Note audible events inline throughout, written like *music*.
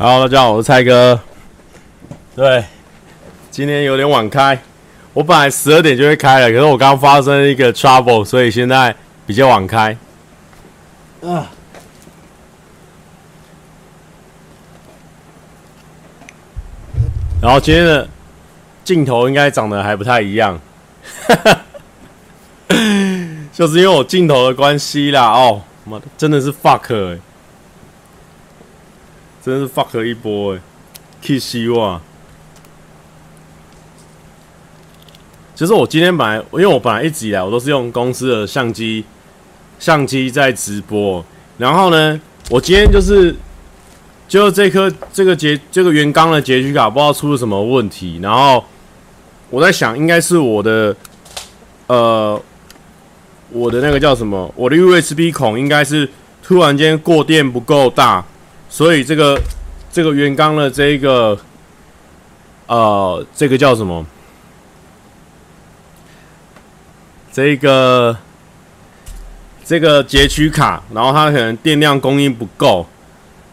好，大家好，我是蔡哥。对，今天有点晚开，我本来十二点就会开了，可是我刚发生一个 trouble，所以现在比较晚开。啊。然后今天的镜头应该长得还不太一样，哈 *laughs* 哈就是因为我镜头的关系啦。哦，妈的，真的是 fuck 欸。真是 fuck 一波哎，K 希望。其实我今天本来，因为我本来一直以来我都是用公司的相机，相机在直播。然后呢，我今天就是，就这颗这个结这个原钢的结局卡不知道出了什么问题。然后我在想，应该是我的，呃，我的那个叫什么？我的 USB 孔应该是突然间过电不够大。所以这个这个原钢的这一个呃，这个叫什么？这个这个截取卡，然后它可能电量供应不够，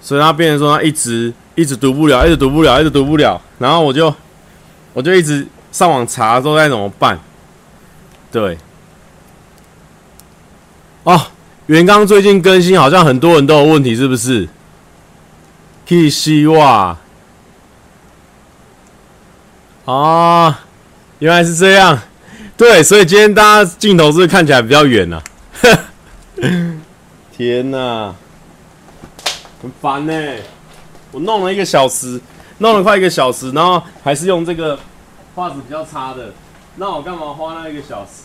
所以它变成说它一直一直读不了，一直读不了，一直读不了。然后我就我就一直上网查说该怎么办。对，哦，原刚最近更新，好像很多人都有问题，是不是？可以希望啊，原来是这样，对，所以今天大家镜头是是看起来比较远呢？*laughs* 天哪，很烦呢！我弄了一个小时，弄了快一个小时，然后还是用这个画质比较差的，那我干嘛花那一个小时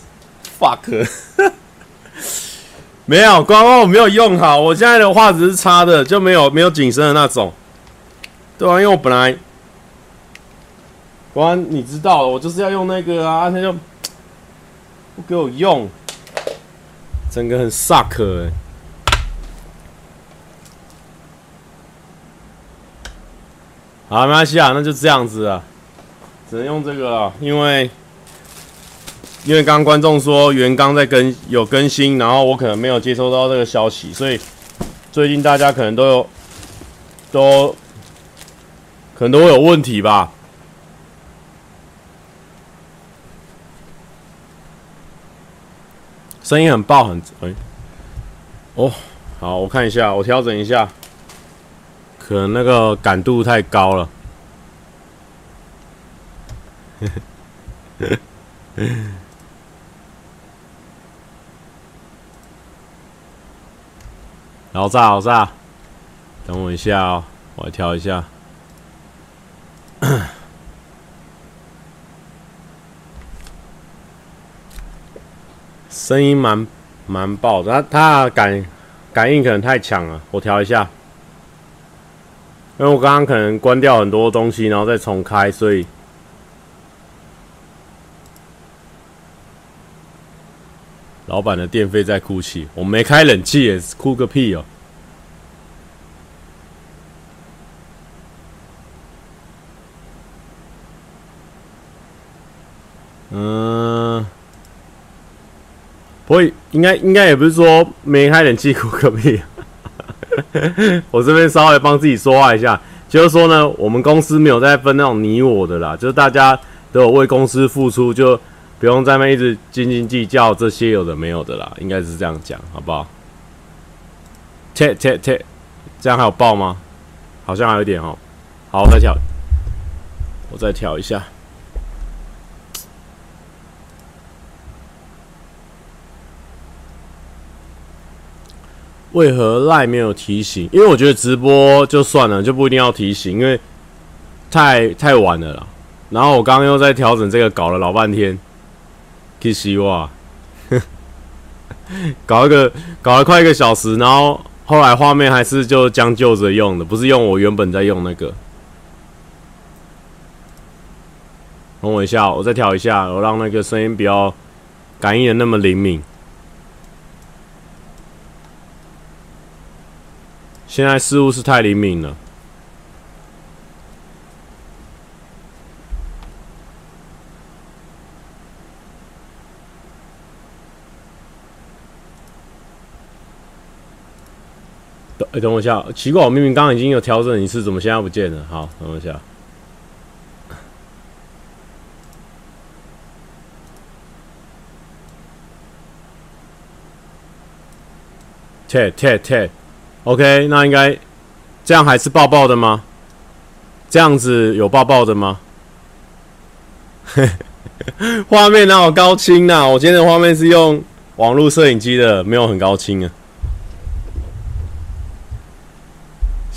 ？Fuck！没有，刚刚我没有用好，我现在的画质是差的，就没有没有景深的那种。对啊，因为我本来，光你知道，我就是要用那个啊，他就不给我用，整个很 suck 哎、好，没关系啊，那就这样子啊，只能用这个了，因为。因为刚刚观众说原刚在更有更新，然后我可能没有接收到这个消息，所以最近大家可能都有都可能都会有问题吧。声音很爆很哎哦，好，我看一下，我调整一下，可能那个感度太高了。*laughs* 好炸好炸！等我一下哦，我来调一下。*coughs* 声音蛮蛮爆的，它它感感应可能太强了，我调一下。因为我刚刚可能关掉很多东西，然后再重开，所以。老板的电费在哭泣，我没开冷气也哭个屁哦。嗯，不会，应该应该也不是说没开冷气哭个屁。*laughs* 我这边稍微帮自己说话一下，就是说呢，我们公司没有在分那种你我的啦，就是大家都有为公司付出就。不用在那一直斤斤计较这些有的没有的啦，应该是这样讲，好不好？切切切，这样还有爆吗？好像还有一点哦。好，我再调，我再调一下。为何赖没有提醒？因为我觉得直播就算了，就不一定要提醒，因为太太晚了啦。然后我刚刚又在调整这个，搞了老半天。可惜哇，*laughs* 搞一个搞了快一个小时，然后后来画面还是就将就着用的，不是用我原本在用那个。等我一下，我再调一下，我让那个声音不要感应的那么灵敏。现在似乎是太灵敏了。哎、等我一下，奇怪，我明明刚刚已经有调整一次，怎么现在不见了？好，等我一下。切切切，OK，那应该这样还是爆爆的吗？这样子有爆爆的吗？*laughs* 画面哪有高清呐？我今天的画面是用网络摄影机的，没有很高清啊。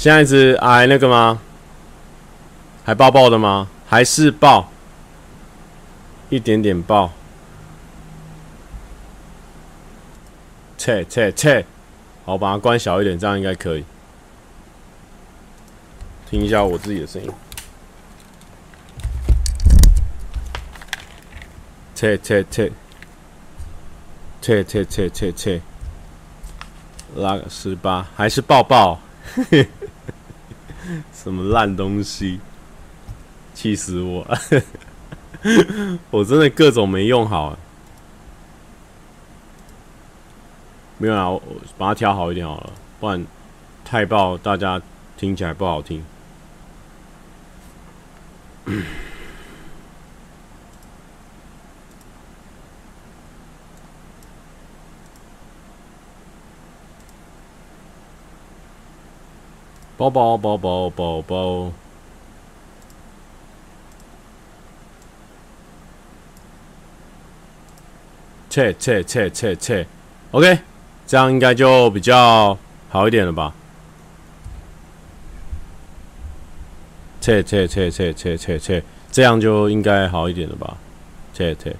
现在是还那个吗？还爆爆的吗？还是爆？一点点爆。切切切，好，把它关小一点，这样应该可以。听一下我自己的声音。切切切，切切切切切，拉个十八，还是爆爆。*laughs* *laughs* 什么烂东西！气死我！*laughs* 我真的各种没用好。没有啊，我把它调好一点好了，不然太爆，大家听起来不好听。宝宝宝宝宝宝，切切切切切，OK，这样应该就比较好一点了吧？切切切切切切切，这样就应该好一点了吧？切切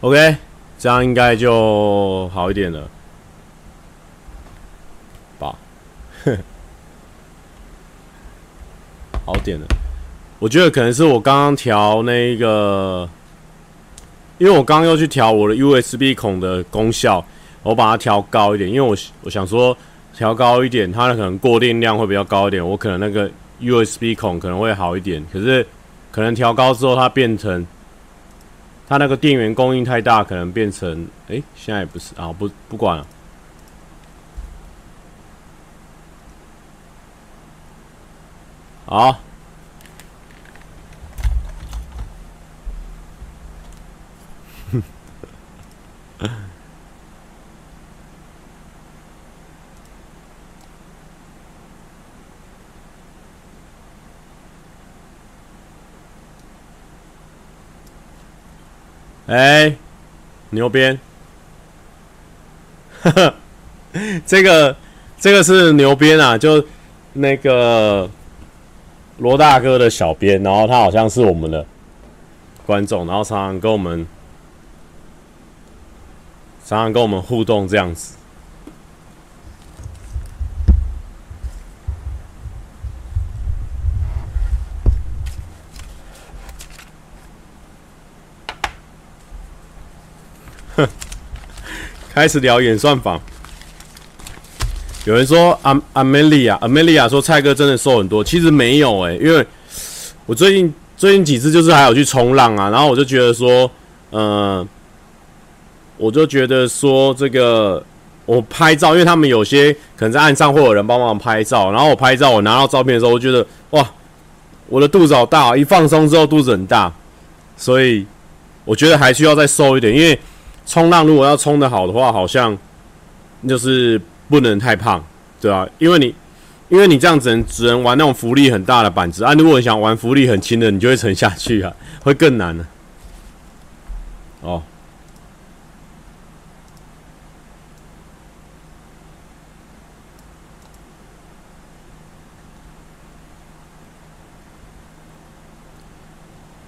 ，OK，这样应该就好一点了吧？哼。好点了，我觉得可能是我刚刚调那个，因为我刚刚又去调我的 USB 孔的功效，我把它调高一点，因为我我想说调高一点，它可能过电量会比较高一点，我可能那个 USB 孔可能会好一点，可是可能调高之后它变成它那个电源供应太大，可能变成哎、现在也不是啊，不不管了，好。*laughs* 哎、牛鞭！呵呵，这个这个是牛鞭啊，就那个罗大哥的小编，然后他好像是我们的观众，然后常常跟我们常常跟我们互动这样子。*laughs* 开始聊演算法，有人说阿阿梅利亚，阿梅利亚说蔡哥真的瘦很多，其实没有哎、因为我最近最近几次就是还有去冲浪啊，然后我就觉得说，呃，我就觉得说这个我拍照，因为他们有些可能在岸上会有人帮忙拍照，然后我拍照，我拿到照片的时候，我觉得哇，我的肚子好大，一放松之后肚子很大，所以我觉得还需要再瘦一点，因为。冲浪如果要冲得好的话，好像就是不能太胖，对吧？因为你，因为你这样子只能只能玩那种浮力很大的板子啊。如果你想玩浮力很轻的，你就会沉下去啊，*laughs* 会更难呢、啊。哦，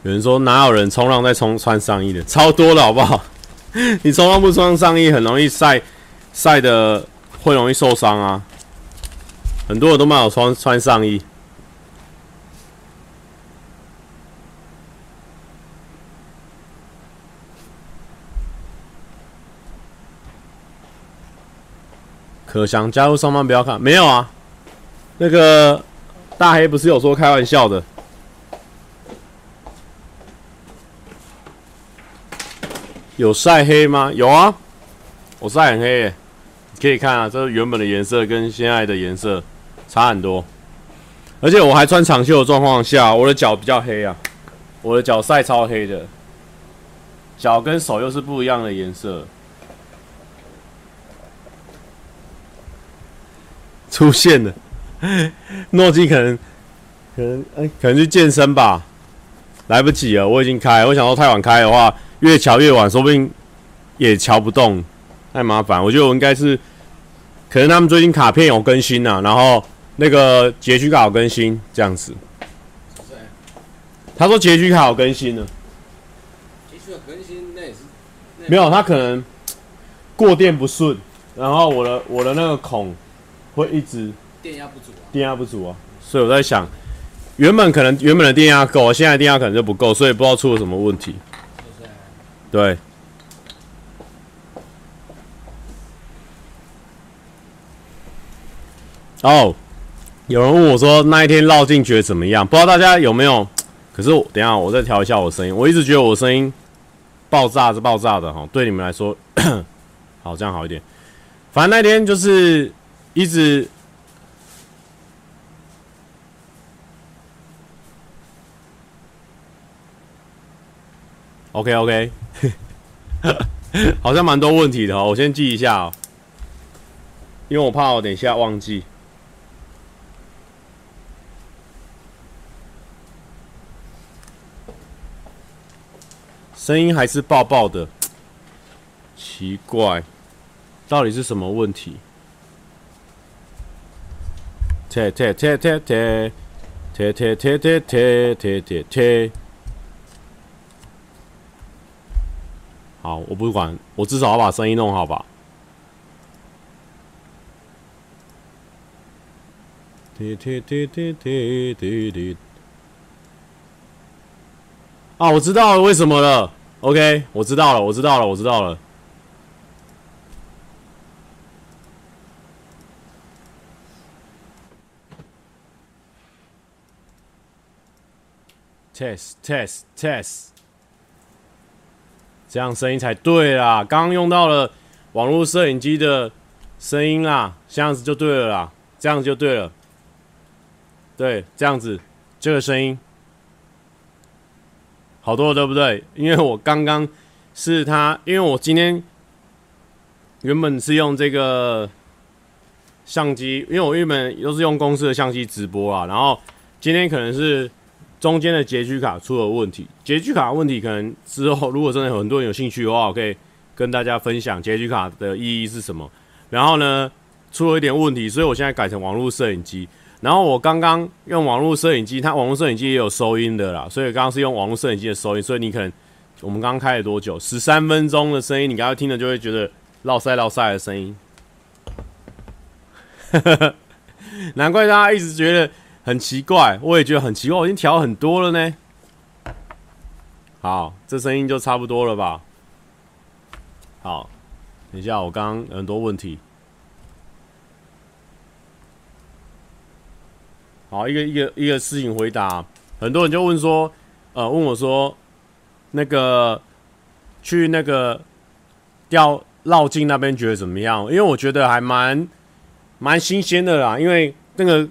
有人说哪有人冲浪在冲穿上衣的，超多了，好不好？*laughs* 你冲浪不穿上衣，很容易晒，晒的会容易受伤啊。很多人都没有穿穿上衣。可想加入上班不要看，没有啊。那个大黑不是有说开玩笑的。有晒黑吗？有啊，我晒很黑耶，可以看啊，这原本的颜色跟现在的颜色差很多，而且我还穿长袖的状况下，我的脚比较黑啊，我的脚晒超黑的，脚跟手又是不一样的颜色。出现了，*laughs* 诺基可能可能哎、可能去健身吧，来不及了，我已经开，我想说太晚开的话，越瞧越晚，说不定也瞧不动，太麻烦。我觉得我应该是，可能他们最近卡片有更新啊，然后那个结局卡有更新这样子。他说结局卡有更新了，结局卡更新那也是没有，他可能过电不顺，然后我的我的那个孔。会一直电压不足啊，电压不足啊，所以我在想，原本可能原本的电压够，现在电压可能就不够，所以不知道出了什么问题。对。哦，有人问我说那一天绕境觉得怎么样？不知道大家有没有？可是我等一下我再调一下我声音，我一直觉得我声音爆炸是爆炸的哈，对你们来说，*coughs* 好这样好一点。反正那天就是。一直，*coughs* OK OK，*laughs* 好像蛮多问题的哦，我先记一下哦，因为我怕我等一下忘记。声音还是爆爆的，奇怪，到底是什么问题？贴贴贴贴贴贴贴贴贴贴贴贴贴，好，我不管，我至少要把声音弄好吧。贴贴贴贴贴贴贴。啊，我知道了，为什么了？OK，我知道了，我知道了，我知道了。test test test，这样声音才对啦。刚刚用到了网络摄影机的声音啦，这样子就对了啦，这样子就对了。对，这样子这个声音好多了，对不对？因为我刚刚是他，因为我今天原本是用这个相机，因为我原本都是用公司的相机直播啊，然后今天可能是。中间的拮据卡出了问题，拮据卡问题可能之后如果真的有很多人有兴趣的话，我可以跟大家分享拮据卡的意义是什么。然后呢，出了一点问题，所以我现在改成网络摄影机。然后我刚刚用网络摄影机，它网络摄影机也有收音的啦，所以刚刚是用网络摄影机的收音，所以你可能我们刚刚开了多久？十三分钟的声音，你刚刚听了就会觉得落塞落塞的声音。*laughs* 难怪大家一直觉得。很奇怪，我也觉得很奇怪，我已经调很多了呢。好，这声音就差不多了吧？好，等一下，我刚刚很多问题。好，一个一个一个事情回答，很多人就问说，呃，问我说，那个去那个钓绕境那边觉得怎么样？因为我觉得还蛮蛮新鲜的啦，因为那个。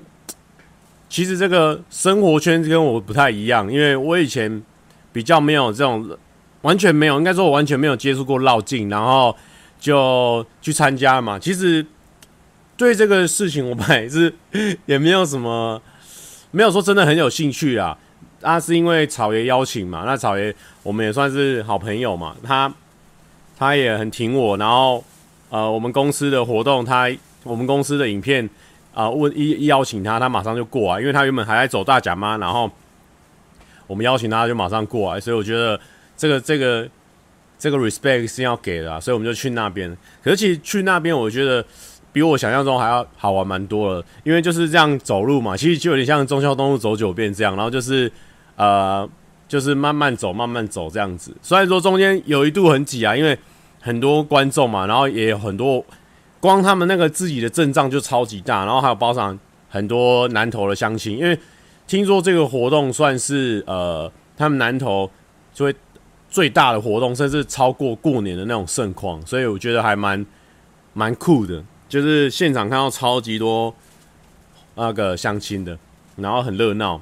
其实这个生活圈跟我不太一样，因为我以前比较没有这种，完全没有，应该说我完全没有接触过绕境，然后就去参加嘛。其实对这个事情，我本来是 *laughs* 也没有什么，没有说真的很有兴趣啊。那是因为草爷邀请嘛，那草爷我们也算是好朋友嘛，他他也很挺我，然后呃，我们公司的活动，他我们公司的影片。啊！问一一邀请他，他马上就过来，因为他原本还在走大甲嘛，然后我们邀请他，就马上过来，所以我觉得这个这个这个 respect 是要给的，所以我们就去那边。可是其实去那边，我觉得比我想象中还要好玩蛮多了，因为就是这样走路嘛，其实就有点像忠孝东路走九遍这样，然后就是呃，就是慢慢走，慢慢走这样子。虽然说中间有一度很挤啊，因为很多观众嘛，然后也有很多。光他们那个自己的阵仗就超级大，然后还有包场很多南投的乡亲，因为听说这个活动算是呃他们南投最最大的活动，甚至超过过年的那种盛况，所以我觉得还蛮蛮酷的。就是现场看到超级多那个相亲的，然后很热闹。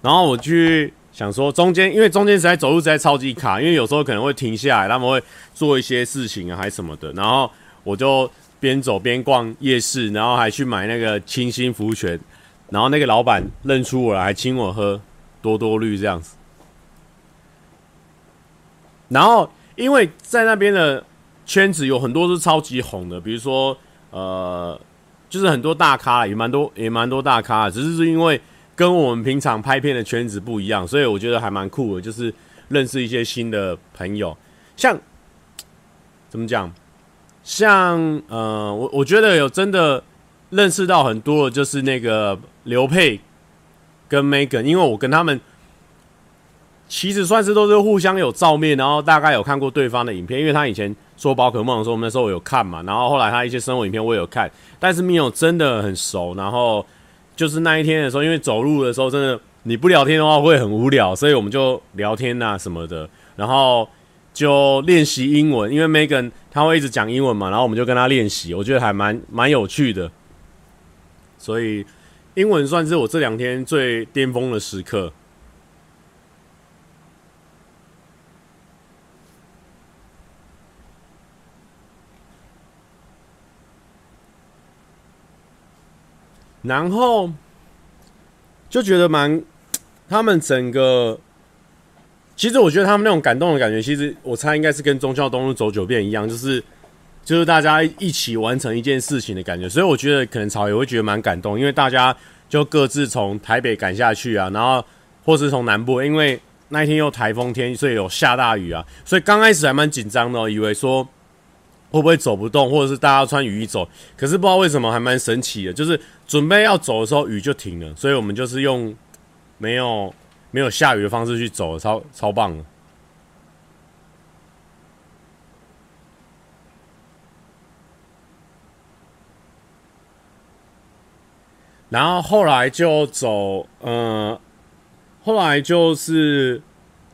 然后我去想说，中间因为中间实在走路实在超级卡，因为有时候可能会停下来，他们会做一些事情啊，还什么的。然后我就边走边逛夜市，然后还去买那个清新福泉。然后那个老板认出我来，还请我喝多多绿这样子。然后因为在那边的。圈子有很多是超级红的，比如说，呃，就是很多大咖，也蛮多，也蛮多大咖，只是是因为跟我们平常拍片的圈子不一样，所以我觉得还蛮酷的，就是认识一些新的朋友。像怎么讲？像呃，我我觉得有真的认识到很多的，就是那个刘佩跟 Megan，因为我跟他们。其实算是都是互相有照面，然后大概有看过对方的影片，因为他以前说宝可梦的时候，我们那时候有看嘛，然后后来他一些生活影片我也有看，但是没有真的很熟。然后就是那一天的时候，因为走路的时候真的你不聊天的话会很无聊，所以我们就聊天啊什么的，然后就练习英文，因为 Megan 他会一直讲英文嘛，然后我们就跟他练习，我觉得还蛮蛮有趣的，所以英文算是我这两天最巅峰的时刻。然后就觉得蛮，*tsk* 他们整个，其实我觉得他们那种感动的感觉，其实我猜应该是跟忠孝东路走九遍一样，就是就是大家一起完成一件事情的感觉。所以我觉得可能草也会觉得蛮感动，因为大家就各自从台北赶下去啊，然后或是从南部，因为那一天又台风天，所以有下大雨啊，所以刚开始还蛮紧张的哦，以为说。会不会走不动，或者是大家穿雨衣走？可是不知道为什么还蛮神奇的，就是准备要走的时候雨就停了，所以我们就是用没有没有下雨的方式去走，超超棒的。然后后来就走，呃，后来就是。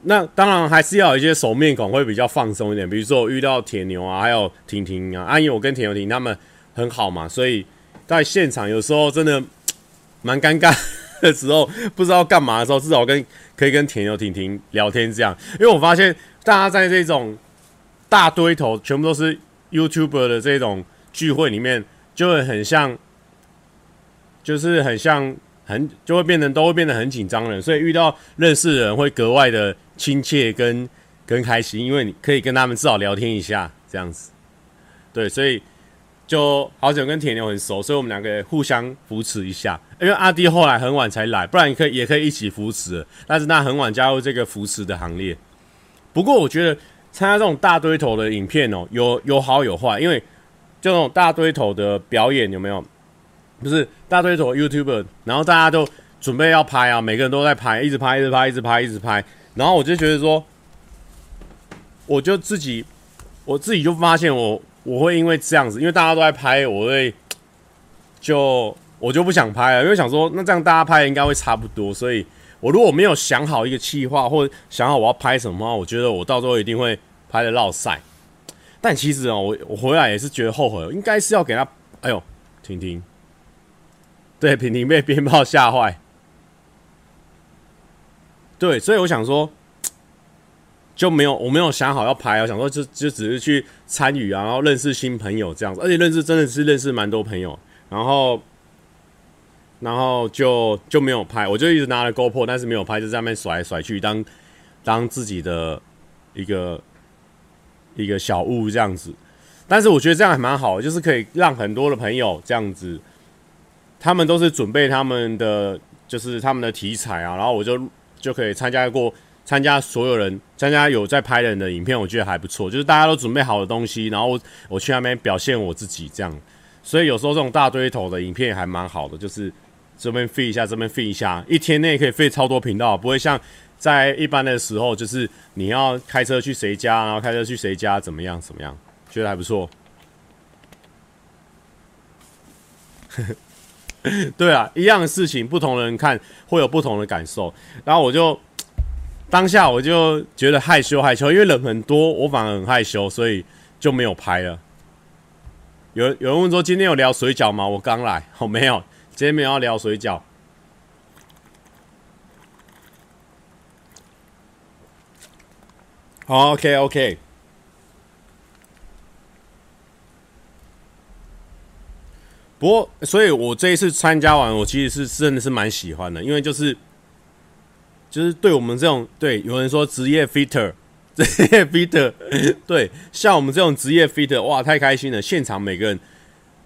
那当然还是要有一些熟面孔会比较放松一点，比如说我遇到铁牛啊，还有婷婷啊，阿姨我跟铁牛婷他们很好嘛，所以在现场有时候真的蛮尴尬的时候，不知道干嘛的时候，至少跟可以跟铁牛婷婷聊天这样，因为我发现大家在这种大堆头全部都是 YouTuber 的这种聚会里面，就会很像，就是很像。很就会变成都会变得很紧张的人，所以遇到认识的人会格外的亲切跟跟开心，因为你可以跟他们至少聊天一下这样子。对，所以就好久跟铁牛很熟，所以我们两个互相扶持一下。因为阿弟后来很晚才来，不然你可以也可以一起扶持，但是他很晚加入这个扶持的行列。不过我觉得参加这种大堆头的影片哦，有有好有坏，因为这种大堆头的表演有没有？不是大堆头 YouTuber，然后大家都准备要拍啊，每个人都在拍，一直拍，一直拍，一直拍，一直拍。然后我就觉得说，我就自己，我自己就发现我我会因为这样子，因为大家都在拍，我会就我就不想拍了，因为想说那这样大家拍应该会差不多。所以我如果没有想好一个企划，或者想好我要拍什么，我觉得我到时候一定会拍的落赛。但其实哦，我我回来也是觉得后悔，应该是要给他，哎呦，听听。对，婷婷被鞭炮吓坏。对，所以我想说，就没有我没有想好要拍，我想说就就只是去参与啊，然后认识新朋友这样子，而且认识真的是认识蛮多朋友，然后然后就就没有拍，我就一直拿着 GoPro，但是没有拍，就在那边甩来甩去，当当自己的一个一个小物这样子。但是我觉得这样还蛮好，就是可以让很多的朋友这样子。他们都是准备他们的，就是他们的题材啊，然后我就就可以参加过参加所有人参加有在拍人的影片，我觉得还不错，就是大家都准备好的东西，然后我去那边表现我自己这样，所以有时候这种大堆头的影片还蛮好的，就是这边飞一下，这边飞一下，一天内可以飞超多频道，不会像在一般的时候，就是你要开车去谁家，然后开车去谁家，怎么样怎么样，觉得还不错。*laughs* 对啊，一样的事情，不同的人看会有不同的感受。然后我就当下我就觉得害羞害羞，因为人很多，我反而很害羞，所以就没有拍了。有有人问说今天有聊水饺吗？我刚来，哦，没有，今天没有要聊水饺。好，OK OK。不过，所以我这一次参加完，我其实是真的是蛮喜欢的，因为就是就是对我们这种对有人说职业 fitter。*laughs* 职业 fitter，对，像我们这种职业 fitter，哇，太开心了！现场每个人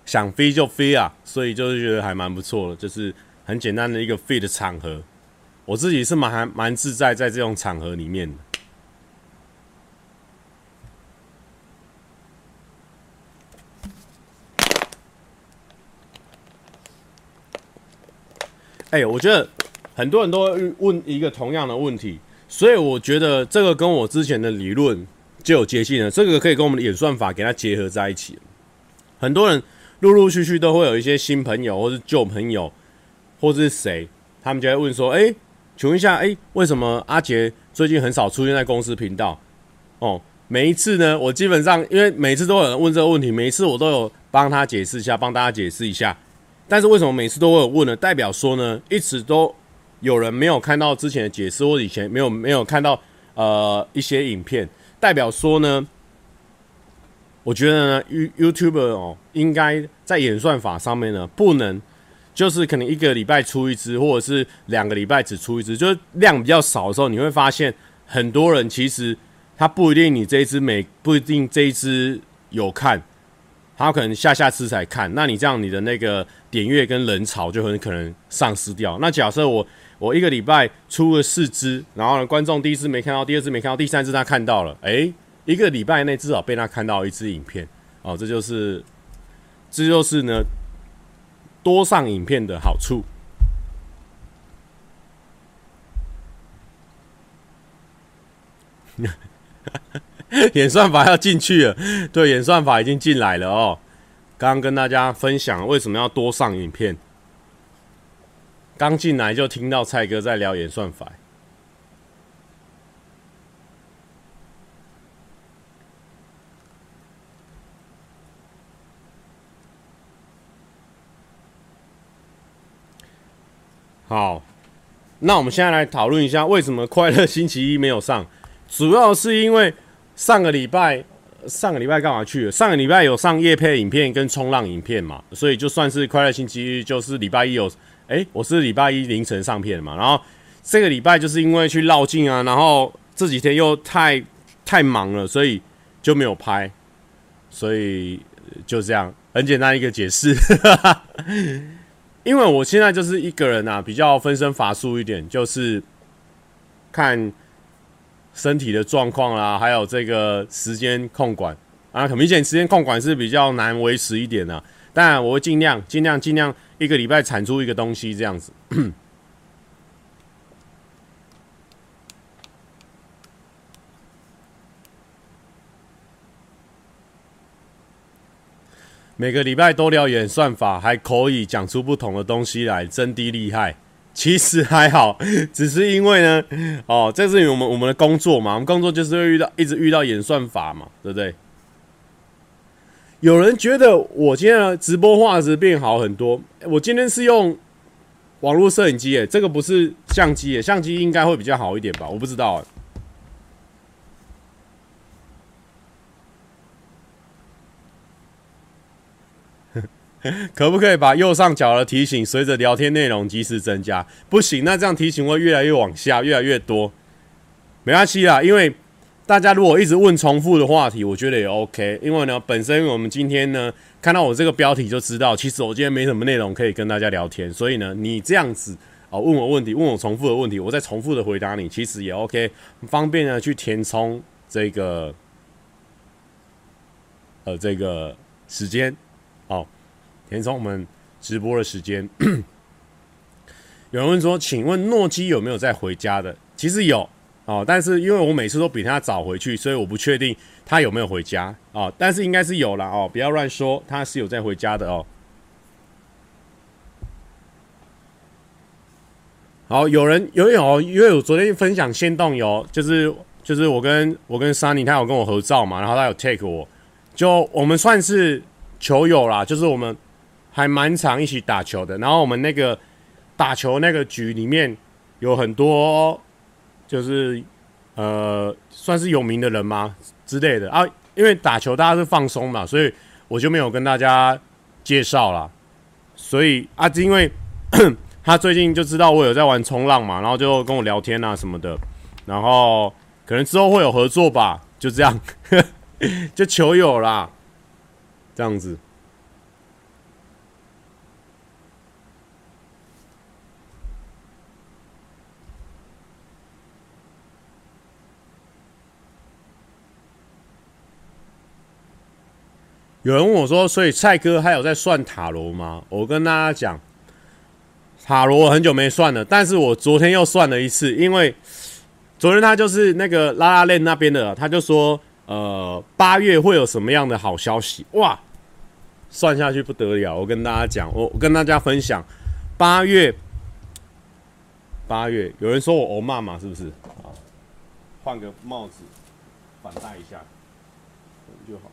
想飞就飞啊，所以就是觉得还蛮不错的，就是很简单的一个 fit 的场合，我自己是蛮还蛮自在在这种场合里面的。哎，我觉得很多人都会问一个同样的问题。所以我觉得这个跟我之前的理论就有接近了，这个可以跟我们的演算法给它结合在一起。很多人陆陆续续都会有一些新朋友，或是旧朋友，或是谁，他们就会问说：“哎，请问一下，哎，为什么阿杰最近很少出现在公司频道？”哦，每一次呢，我基本上因为每次都有人问这个问题，每一次我都有帮他解释一下，帮大家解释一下。但是为什么每次都会有问呢？代表说呢，一直都。有人没有看到之前的解释，或者以前没有没有看到呃一些影片，代表说呢，我觉得呢，YouTube 哦，应该在演算法上面呢，不能就是可能一个礼拜出一支，或者是两个礼拜只出一支，就是量比较少的时候，你会发现很多人其实他不一定你这一支每不一定这一支有看，他可能下下次才看，那你这样你的那个点阅跟人潮就很可能丧失掉。那假设我。我一个礼拜出了四支，然后呢，观众第一次没看到，第二次没看到，第三次他看到了，诶，一个礼拜内至少被他看到一支影片，哦，这就是，这就是呢，多上影片的好处。*laughs* 演算法要进去了，对，演算法已经进来了哦。刚刚跟大家分享为什么要多上影片。刚进来就听到蔡哥在聊演算法。好，那我们现在来讨论一下为什么快乐星期一没有上，主要是因为上个礼拜上个礼拜干嘛去了？上个礼拜有上夜配影片跟冲浪影片嘛，所以就算是快乐星期一，就是礼拜一有。哎、我是礼拜一凌晨上片嘛，然后这个礼拜就是因为去绕境啊，然后这几天又太太忙了，所以就没有拍，所以就这样，很简单一个解释。因为我现在就是一个人啊，比较分身乏术一点，就是看身体的状况啦，还有这个时间控管啊，很明显时间控管是比较难维持一点的，当然我会尽量尽量尽量。一个礼拜产出一个东西，这样子。*clears throat* 每个礼拜都聊演算法，还可以讲出不同的东西来，真的厉害。其实还好，只是因为呢，哦，这是我们我们的工作嘛，我们工作就是会遇到一直遇到演算法嘛，对不对？有人觉得我今天的直播画质变好很多。我今天是用网络摄影机，诶，这个不是相机，诶，相机应该会比较好一点吧？我不知道，*laughs* 可不可以把右上角的提醒随着聊天内容及时增加？不行，那这样提醒会越来越往下，越来越多。没关系啦，因为。大家如果一直问重复的话题，我觉得也 OK。因为呢，本身我们今天呢看到我这个标题就知道，其实我今天没什么内容可以跟大家聊天。所以呢，你这样子啊问我问题，问我重复的问题，我再重复的回答你，其实也 OK，方便呢去填充这个呃这个时间，哦，填充我们直播的时间。*clears throat* 有人问说，请问诺基有没有在回家的？其实有。哦，但是因为我每次都比他早回去，所以我不确定他有没有回家哦。但是应该是有了哦，不要乱说，他是有在回家的哦。好，有人有有，因为我昨天分享先动有，就是就是我跟我跟 Sunny 他有跟我合照嘛，然后他有 take 我，就我们算是球友啦，就是我们还蛮常一起打球的。然后我们那个打球那个局里面有很多，就是呃，算是有名的人吗之类的啊？因为打球大家是放松嘛，所以我就没有跟大家介绍啦。所以啊，因为 *coughs* 他最近就知道我有在玩冲浪嘛，然后就跟我聊天啊什么的，然后可能之后会有合作吧，就这样，*laughs* 就球友啦，这样子。有人问我说：“所以蔡哥还有在算塔罗吗？”我跟大家讲，塔罗我很久没算了，但是我昨天又算了一次，因为昨天他就是那个拉拉链那边的，他就说：“呃，八月会有什么样的好消息？”哇，算下去不得了！我跟大家讲，我跟大家分享，八月，八月，有人说我欧妈妈是不是？啊，换个帽子，反戴一下，就好。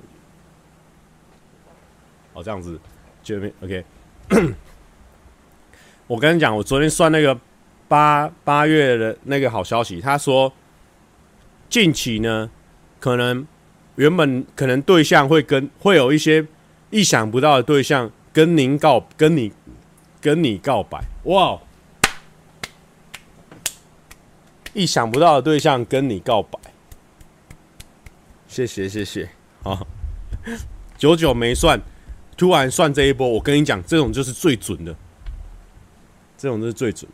哦，这样子，就 OK。我跟你讲，我昨天算那个八八月的那个好消息，他说近期呢，可能原本可能对象会跟会有一些意想不到的对象跟您告跟你跟你告白，哇！意想不到的对象跟你告白，谢谢谢谢，好，久久没算。突然算这一波，我跟你讲，这种就是最准的，这种就是最准。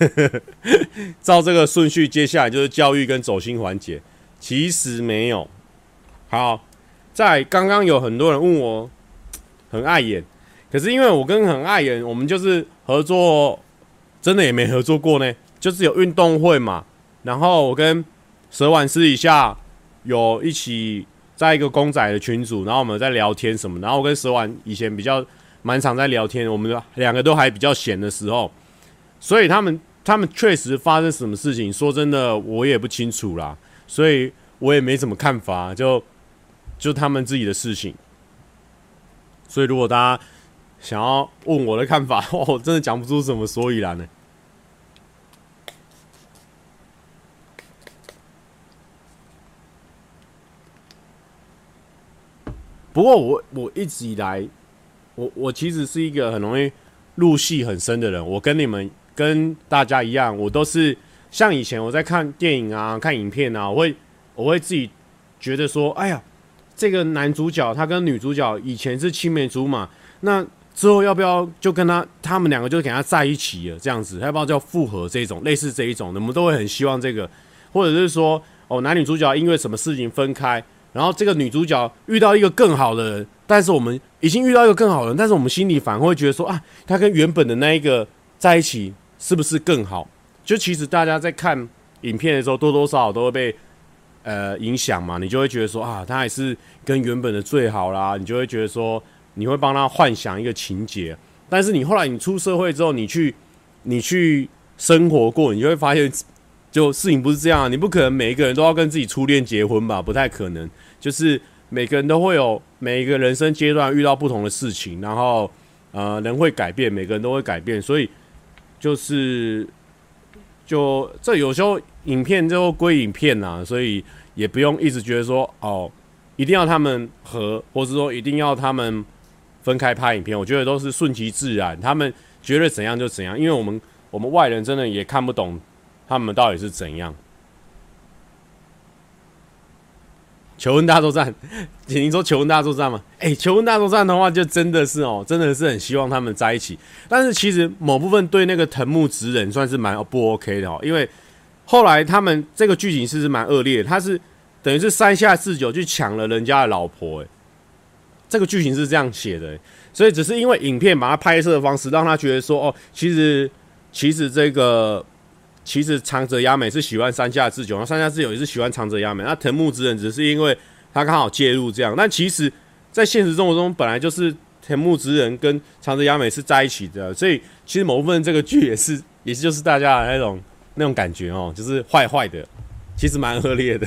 *laughs* 照这个顺序，接下来就是教育跟走心环节。其实没有。好，在刚刚有很多人问我很碍眼，可是因为我跟很碍眼，我们就是合作。真的也没合作过呢，就是有运动会嘛，然后我跟蛇丸私底下有一起在一个公仔的群组，然后我们在聊天什么，然后我跟蛇丸以前比较蛮常在聊天，我们两个都还比较闲的时候，所以他们他们确实发生什么事情，说真的我也不清楚啦，所以我也没什么看法，就就他们自己的事情，所以如果大家。想要问我的看法，*laughs* 我真的讲不出什么所以然呢。不过我我一直以来，我我其实是一个很容易入戏很深的人。我跟你们跟大家一样，我都是像以前我在看电影啊、看影片啊，我会我会自己觉得说，哎呀，这个男主角他跟女主角以前是青梅竹马，那。之后要不要就跟他他们两个就给他在一起了？这样子，要不要叫复合这种类似这一种，我们都会很希望这个，或者是说哦，男女主角因为什么事情分开，然后这个女主角遇到一个更好的人，但是我们已经遇到一个更好的人，但是我们心里反而会觉得说啊，他跟原本的那一个在一起是不是更好？就其实大家在看影片的时候，多多少少都会被呃影响嘛，你就会觉得说啊，他还是跟原本的最好啦，你就会觉得说。你会帮他幻想一个情节，但是你后来你出社会之后，你去你去生活过，你就会发现，就事情不是这样。你不可能每一个人都要跟自己初恋结婚吧？不太可能。就是每个人都会有每一个人生阶段遇到不同的事情，然后呃人会改变，每个人都会改变，所以就是就这有时候影片就归影片呐，所以也不用一直觉得说哦，一定要他们和，或者说一定要他们。分开拍影片，我觉得都是顺其自然，他们觉得怎样就怎样，因为我们我们外人真的也看不懂他们到底是怎样。求婚大作战，听说求婚大作战吗？诶、欸，求婚大作战的话，就真的是哦，真的是很希望他们在一起。但是其实某部分对那个藤木直人算是蛮不 OK 的哦，因为后来他们这个剧情是是蛮恶劣的，他是等于是山下智久去抢了人家的老婆，诶。这个剧情是这样写的，所以只是因为影片把它拍摄的方式让他觉得说，哦，其实其实这个其实长泽雅美是喜欢山下智久，然后山下智久也是喜欢长泽雅美，那藤木直人只是因为他刚好介入这样，但其实，在现实生活中本来就是藤木直人跟长泽雅美是在一起的，所以其实某部分这个剧也是，也是就是大家的那种那种感觉哦，就是坏坏的，其实蛮恶劣的。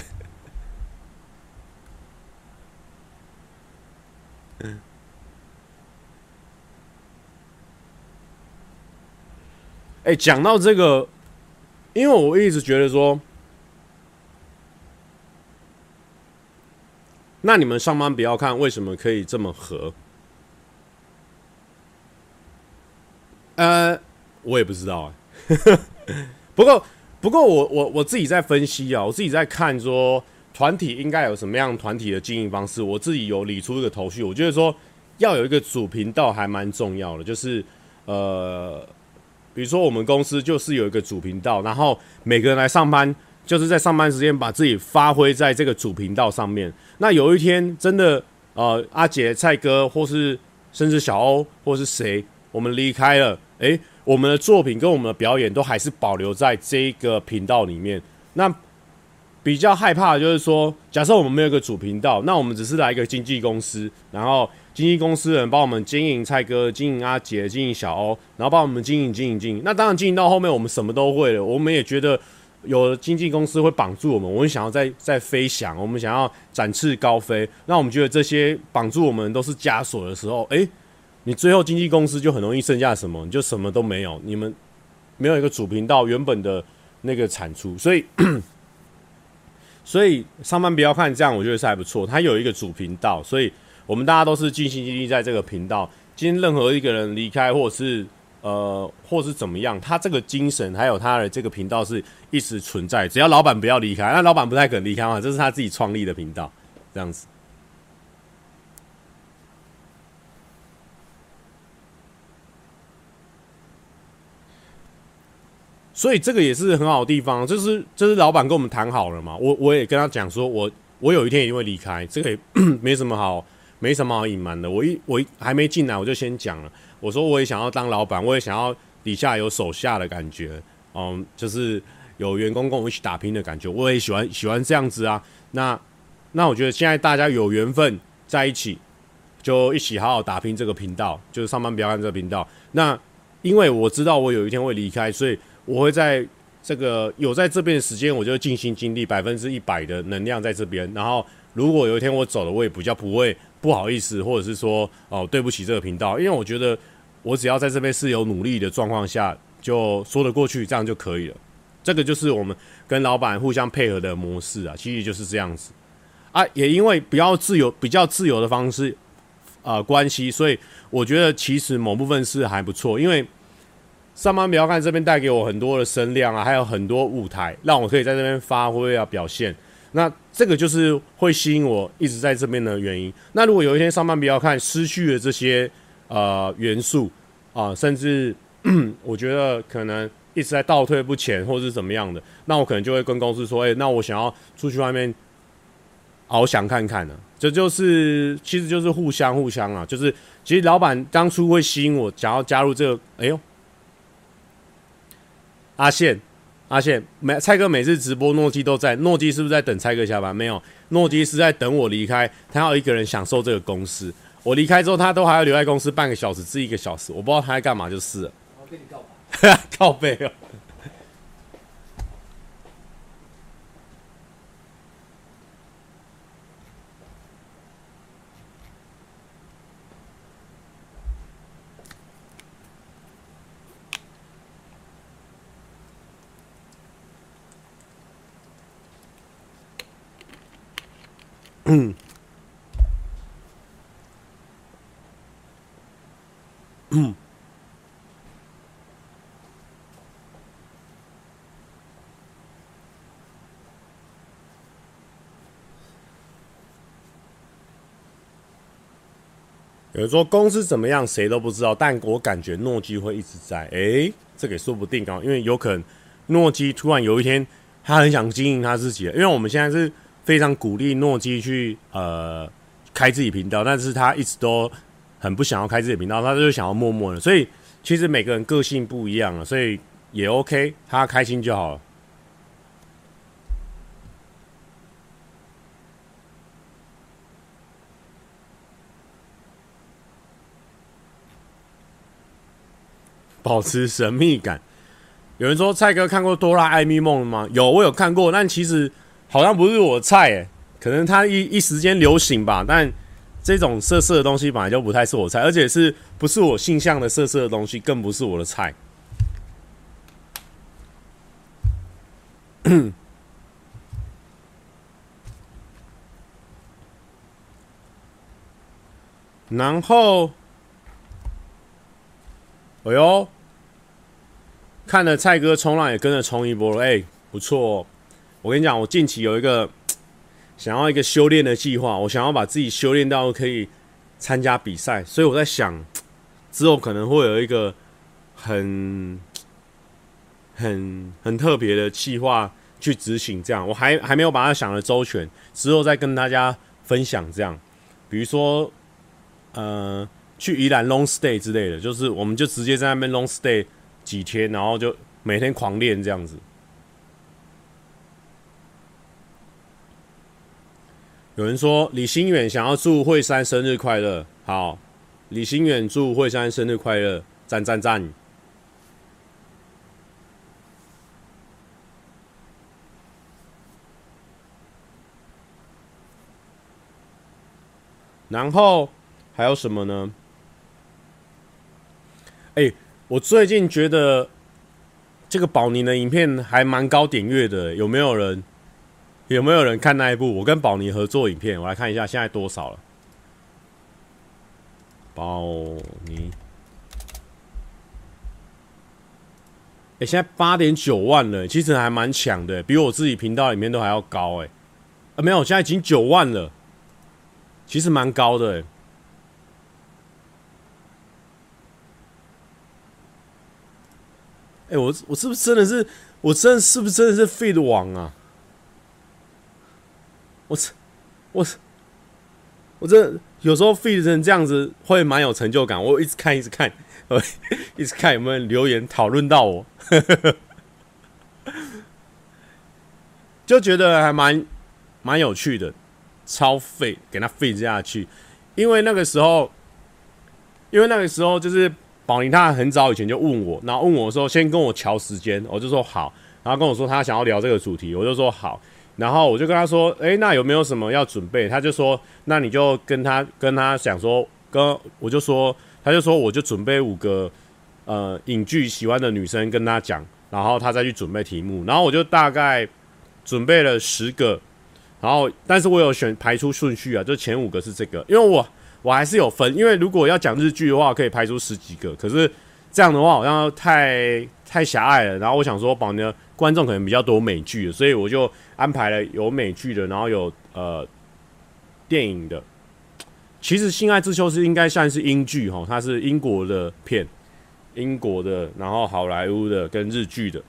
哎，讲到这个，因为我一直觉得说，那你们上班不要看，为什么可以这么合？呃，我也不知道哎。*laughs* 不过，不过我我我自己在分析啊，我自己在看说团体应该有什么样团体的经营方式，我自己有理出一个头绪。我觉得说要有一个主频道还蛮重要的，就是呃。比如说，我们公司就是有一个主频道，然后每个人来上班，就是在上班时间把自己发挥在这个主频道上面。那有一天真的，呃，阿杰、蔡哥，或是甚至小欧，或是谁，我们离开了，诶，我们的作品跟我们的表演都还是保留在这个频道里面。那比较害怕的就是说，假设我们没有一个主频道，那我们只是来一个经纪公司，然后。经纪公司人帮我们经营蔡哥、经营阿杰、经营小欧，然后帮我们经营、经营、经营。那当然，经营到后面，我们什么都会了。我们也觉得有了经纪公司会绑住我们，我们想要再再飞翔，我们想要展翅高飞。那我们觉得这些绑住我们都是枷锁的时候，诶，你最后经纪公司就很容易剩下什么？你就什么都没有。你们没有一个主频道原本的那个产出，所以所以上班不要看这样，我觉得是还不错。它有一个主频道，所以。我们大家都是尽心尽力在这个频道。今天任何一个人离开，或是呃，或是怎么样，他这个精神还有他的这个频道是一直存在。只要老板不要离开，那老板不太可能离开嘛，这是他自己创立的频道，这样子。所以这个也是很好的地方，就是就是老板跟我们谈好了嘛。我我也跟他讲说，我我有一天一定会离开，这个也 *coughs* 没什么好。没什么好隐瞒的，我一我还没进来，我就先讲了。我说我也想要当老板，我也想要底下有手下的感觉，嗯，就是有员工跟我一起打拼的感觉。我也喜欢喜欢这样子啊。那那我觉得现在大家有缘分在一起，就一起好好打拼这个频道，就是上班不要看这个频道。那因为我知道我有一天会离开，所以我会在这个有在这边的时间，我就尽心尽力百分之一百的能量在这边。然后如果有一天我走了，我也比较不会。不好意思，或者是说哦，对不起这个频道，因为我觉得我只要在这边是有努力的状况下，就说得过去，这样就可以了。这个就是我们跟老板互相配合的模式啊，其实就是这样子啊。也因为比较自由、比较自由的方式啊、关系，所以我觉得其实某部分是还不错。因为上班不要看这边带给我很多的声量啊，还有很多舞台，让我可以在这边发挥啊表现。那这个就是会吸引我一直在这边的原因。那如果有一天上班不要看失去了这些呃元素啊、甚至 *clears throat* 我觉得可能一直在倒退不前，或是怎么样的，那我可能就会跟公司说：“哎、那我想要出去外面翱翔看看呢。”这就是其实就是互相互相啊，就是其实老板当初会吸引我想要加入这个。哎呦，阿宪。发现，每蔡哥每次直播，诺基都在。诺基是不是在等蔡哥下班？没有，诺基是在等我离开。他要一个人享受这个公司。我离开之后，他都还要留在公司半个小时至一个小时。我不知道他在干嘛，就是了。我跟你告白。告背哦。嗯，嗯，有人说公司怎么样，谁都不知道，但我感觉诺基会一直在。诶，这个也说不定啊，因为有可能诺基突然有一天，他很想经营他自己，因为我们现在是。非常鼓励诺基去呃开自己频道，但是他一直都很不想要开自己频道，他就想要默默的。所以其实每个人个性不一样啊，所以也 OK，他开心就好了。保持神秘感。有人说蔡哥看过《哆啦 A 梦》了吗？有，我有看过，但其实好像不是我菜诶，可能它一一时间流行吧。但这种色色的东西本来就不太是我菜，而且是不是我性向的色色的东西，更不是我的菜。*coughs* 然后，哎呦，看了蔡哥冲浪也跟着冲一波了，哎，不错哦。我跟你讲，我近期有一个 *tsk* 想要一个修炼的计划，我想要把自己修炼到可以参加比赛，所以我在想，*tsk* 之后可能会有一个很、*tsk* 很、很特别的计划去执行。这样，我还还没有把它想的周全，之后再跟大家分享。这样，比如说。呃，去宜兰 long stay 之类的，就是我们就直接在那边 long stay 几天，然后就每天狂练这样子。有人说李心远想要祝惠山生日快乐，好，李心远祝惠山生日快乐，赞赞赞。然后。还有什么呢？哎、我最近觉得这个宝宁的影片还蛮高点阅的，有没有人？有没有人看那一部我跟宝宁合作影片？我来看一下现在多少了。宝宁，哎、欸，现在八点九万了，其实还蛮强的，比我自己频道里面都还要高。哎，啊，没有，现在已经九万了，其实蛮高的。哎、欸，我我是不是真的是，我真的是不是真的是 feed 王啊？我操我操我这有时候 feed 成这样子会蛮有成就感。我一直看，一直看，呃，*laughs* 一直看有没有留言讨论到我，*laughs* 就觉得还蛮蛮有趣的，超 feed 给他 feed 下去，因为那个时候，因为那个时候就是。宝宁他很早以前就问我，然后问我说先跟我瞧时间，我就说好，然后跟我说他想要聊这个主题，我就说好，然后我就跟他说，诶、那有没有什么要准备？他就说，那你就跟他跟他讲说，跟我就说，他就说我就准备五个呃影剧喜欢的女生跟他讲，然后他再去准备题目，然后我就大概准备了十个，然后但是我有选排出顺序啊，就前五个是这个，因为我。我还是有分，因为如果要讲日剧的话，可以排出十几个。可是这样的话好像太太狭隘了。然后我想说，宝宁观众可能比较多美剧，所以我就安排了有美剧的，然后有呃电影的。其实《性爱自修是》应该算是英剧哈，它是英国的片，英国的，然后好莱坞的跟日剧的，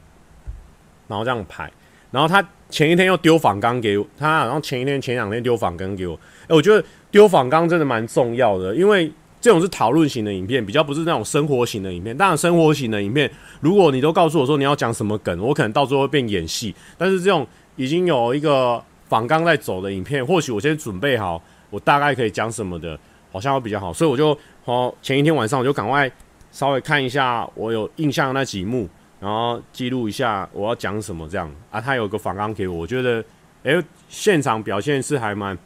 然后这样排。然后他前一天又丢访纲给我，他然后前一天前两天丢访纲给我。哎，我觉得。丢访纲真的蛮重要的，因为这种是讨论型的影片，比较不是那种生活型的影片。当然，生活型的影片，如果你都告诉我说你要讲什么梗，我可能到最后会变演戏。但是这种已经有一个访纲在走的影片，或许我先准备好，我大概可以讲什么的，好像会比较好。所以我就哦，前一天晚上我就赶快稍微看一下我有印象的那几幕，然后记录一下我要讲什么这样啊。他有个访纲给我，我觉得诶，现场表现是还蛮。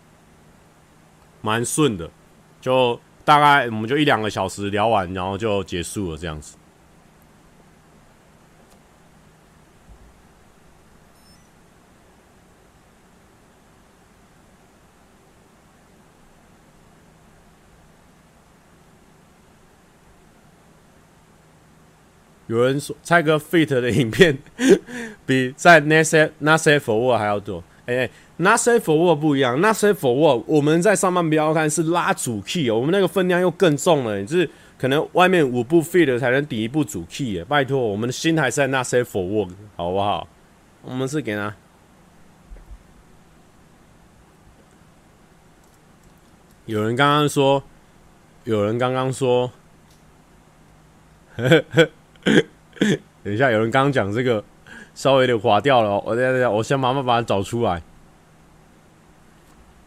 蛮顺的，就大概我们就一两个小时聊完，然后就结束了这样子。有人说蔡哥 fit 的影片 *laughs* 比在 NASA NASA forward 还要多，哎、欸。Not safe for work 不一样，Not safe for work 我们在上半标看是拉主 key 哦，我们那个分量又更重了，就是可能外面五部 fit 才能抵一部主 key 耶，拜托，我们的心还是在 Not safe for work 好不好？我们是给他。有人刚刚说，有人刚刚说，*laughs* *laughs* 等一下，有人刚刚讲这个稍微有点滑掉了，我等下等下，我先慢慢把它找出来。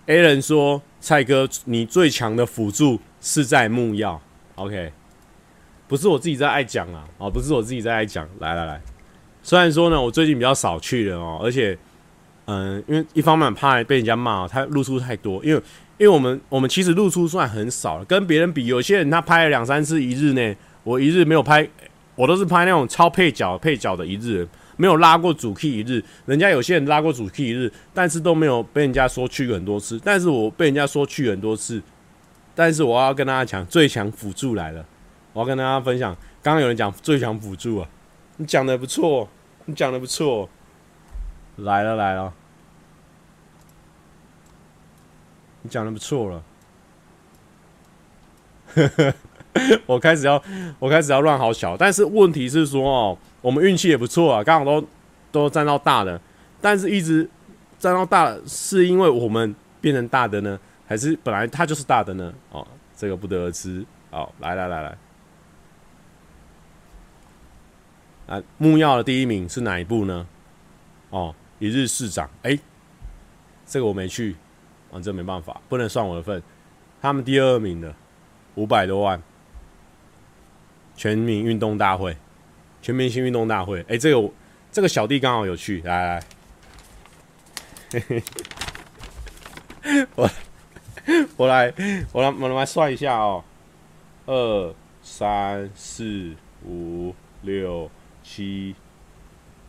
A 人说：“蔡哥，你最强的辅助是在木曜。” OK，不是我自己在爱讲啊，哦，不是我自己在爱讲。来来来，虽然说呢，我最近比较少去了哦，而且，嗯，因为一方面怕被人家骂，他露出太多，因为因为我们我们其实露出算很少了，跟别人比，有些人他拍了两三次一日内，我一日没有拍，我都是拍那种超配角配角的一日。没有拉过主 key 一日，人家有些人拉过主 key 一日，但是都没有被人家说去很多次。但是我被人家说去很多次，但是我要跟大家讲，最强辅助来了，我要跟大家分享。刚刚有人讲最强辅助啊，你讲的不错，你讲的不错，来了来了，你讲的不错了，呵呵，*laughs* 我开始要我开始要乱好小，但是问题是说哦。我们运气也不错啊，刚好都都站到大的，但是一直站到大的，是因为我们变成大的呢，还是本来它就是大的呢？哦，这个不得而知。好，来来来来，啊，木曜的第一名是哪一部呢？哦，一日市长，哎，这个我没去，啊，这没办法，不能算我的份。他们第二名的五百多万，全民运动大会。全明星运动大会，哎、这个这个小弟刚好有去，来来，嘿嘿，*laughs* 我我来我来我来算一下哦，二三四五六七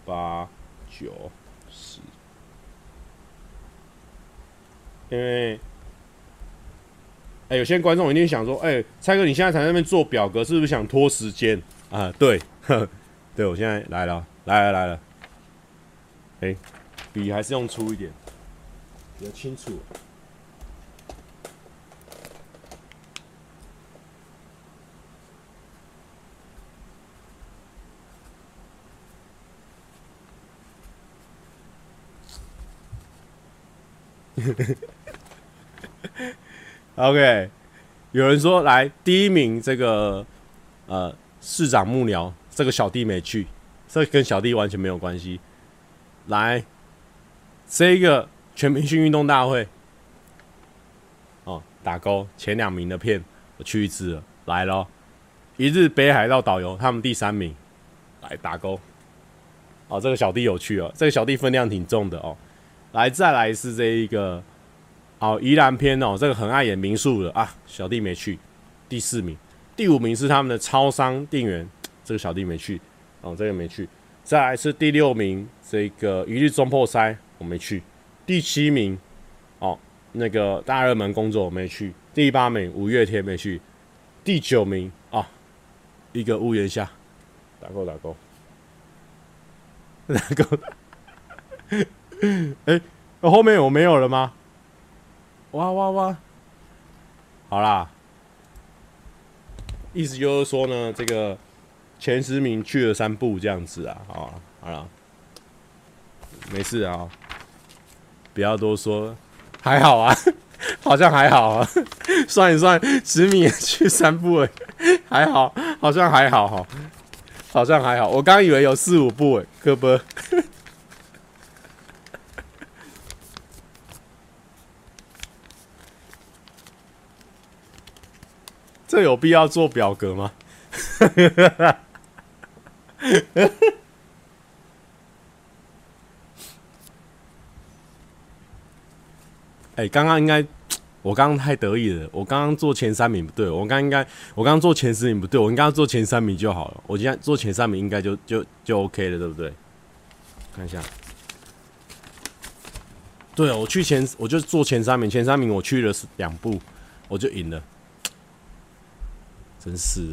八九十，因为，有些观众一定想说，哎、蔡哥你现在才在那边做表格，是不是想拖时间啊？对，对，我现在来了，来了来了，哎，笔还是用粗一点，比较清楚。OK，有人说来第一名这个呃市长幕僚。这个小弟没去，这跟小弟完全没有关系。来，这个全明星运动大会，哦，打勾前两名的片，我去一次了。来咯，一日北海道导游他们第三名，来打勾。哦，这个小弟有去哦，这个小弟分量挺重的哦。来，再来是这一个，哦，宜兰篇哦，这个很爱演民宿的啊，小弟没去，第四名，第五名是他们的超商店员。这个小弟没去，哦，这个没去。再来是第六名，这个一日中破塞我没去。第七名，哦，那个大热门工作我没去。第八名五月天没去。第九名啊，一个屋檐下，打勾打勾，打勾。*laughs* 哎，*laughs* 后面我没有了吗？哇哇哇！好啦，意思就是说呢，这个。前十名去了三步这样子啊，好，好了，没事啊，不要多说，还好啊，*laughs* 好像还好啊，*laughs* 算一算，十米也去三步哎，*laughs* 还好，好像还好哈，好像还好，我刚以为有四五步哎，可不，这有必要做表格吗？*laughs* 哎，刚刚应该我刚刚太得意了，我刚刚做前三名不对，我刚应该我刚刚做前十名不对，我应该要做前三名就好了。我今天做前三名应该就就就 OK 了，对不对？看一下，对，我去前我就做前三名，前三名我去了两步，我就赢了，真是的。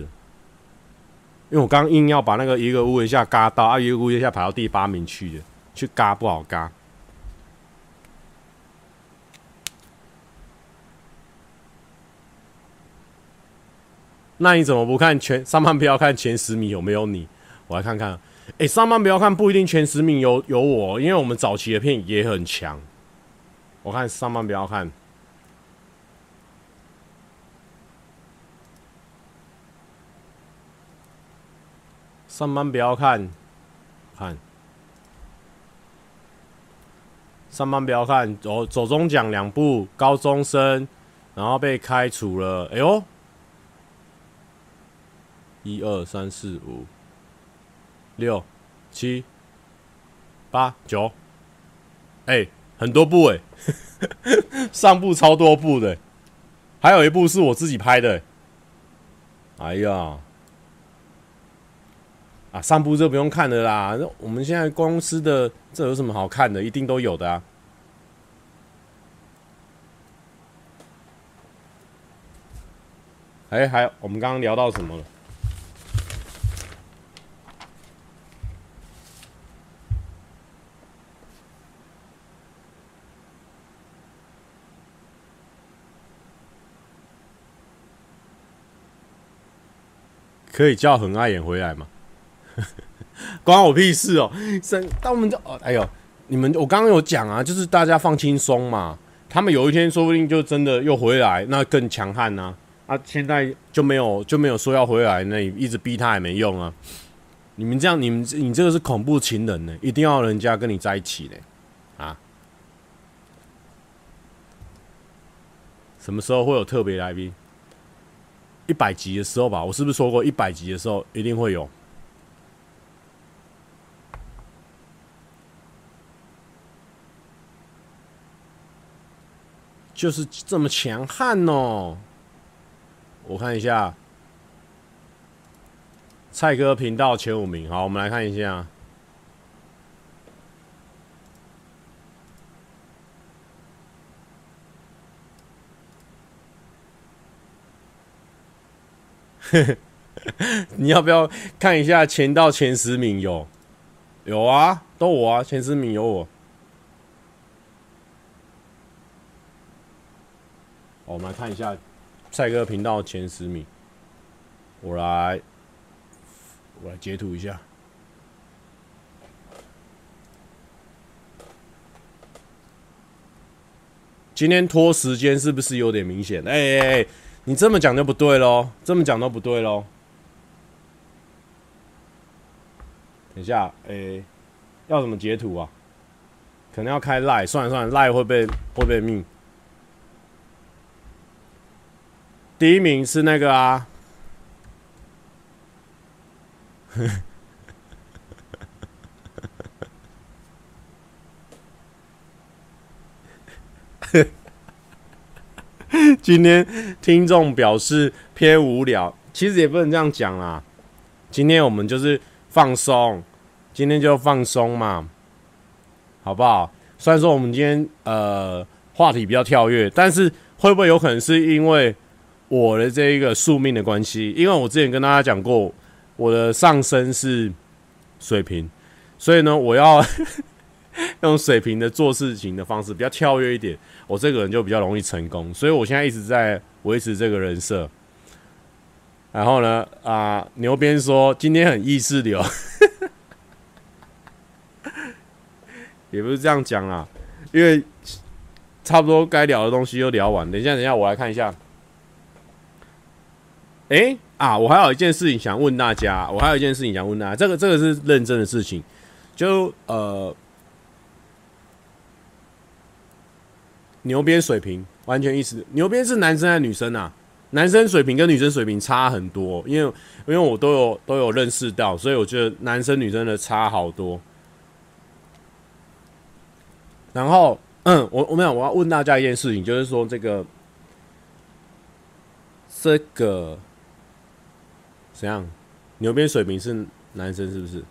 因为我刚硬要把那个一个屋檐下嘎到，啊，一个屋檐下排到第八名去的，去嘎不好嘎。那你怎么不看前上半不要看前十名有没有你？我来看看。哎，上半不要看不一定前十名有有我，因为我们早期的片也很强。我看上半不要看。上班不要看，看。上班不要看，走走中奖两部，高中生，然后被开除了。哎呦，一二三四五六七八九，哎，很多部哎，*laughs* 上部超多部的，还有一部是我自己拍的。哎呀，啊，上部这不用看的啦，那我们现在公司的这有什么好看的？一定都有的啊。哎，还有我们刚刚聊到什么了？可以叫很爱演回来吗？*laughs* 关我屁事哦！生，但我们就哦，哎呦，你们我刚刚有讲啊，就是大家放轻松嘛。他们有一天说不定就真的又回来，那更强悍呐。啊，现在就没有就没有说要回来，那一直逼他也没用啊。你们这样，你们你这个是恐怖情人呢，一定要人家跟你在一起呢。啊？什么时候会有特别来宾？一百集的时候吧，我是不是说过一百集的时候一定会有？就是这么强悍哦！我看一下，蔡哥频道前五名，好，我们来看一下。*laughs* 你要不要看一下前到前十名？有，有啊，都我啊，前十名有我。我们来看一下蔡哥频道前十名，我来，我来截图一下。今天拖时间是不是有点明显？哎哎哎！你这么讲就不对喽，这么讲都不对喽。等一下，哎、要怎么截图啊？可能要开 Line，算了算了赖会被会被命。第一名是那个啊，*laughs* 今天听众表示偏无聊，其实也不能这样讲啦。今天我们就是放松，今天就放松嘛，好不好？虽然说我们今天呃话题比较跳跃，但是会不会有可能是因为？我的这一个宿命的关系，因为我之前跟大家讲过，我的上升是水瓶，所以呢，我要 *laughs* 用水瓶的做事情的方式比较跳跃一点，我这个人就比较容易成功，所以我现在一直在维持这个人设。然后呢，啊、牛鞭说今天很意识流，*laughs* 也不是这样讲啊，因为差不多该聊的东西都聊完，等一下，等一下，我来看一下。哎、啊！我还有一件事情想问大家，我还有一件事情想问大家，这个这个是认真的事情，就呃，牛鞭水平完全意思，牛鞭是男生还是女生啊？男生水平跟女生水平差很多，因为因为我都有都有认识到，所以我觉得男生女生的差好多。然后，嗯，我我没有，我要问大家一件事情，就是说这个这个。怎样？牛鞭水平是男生是不是？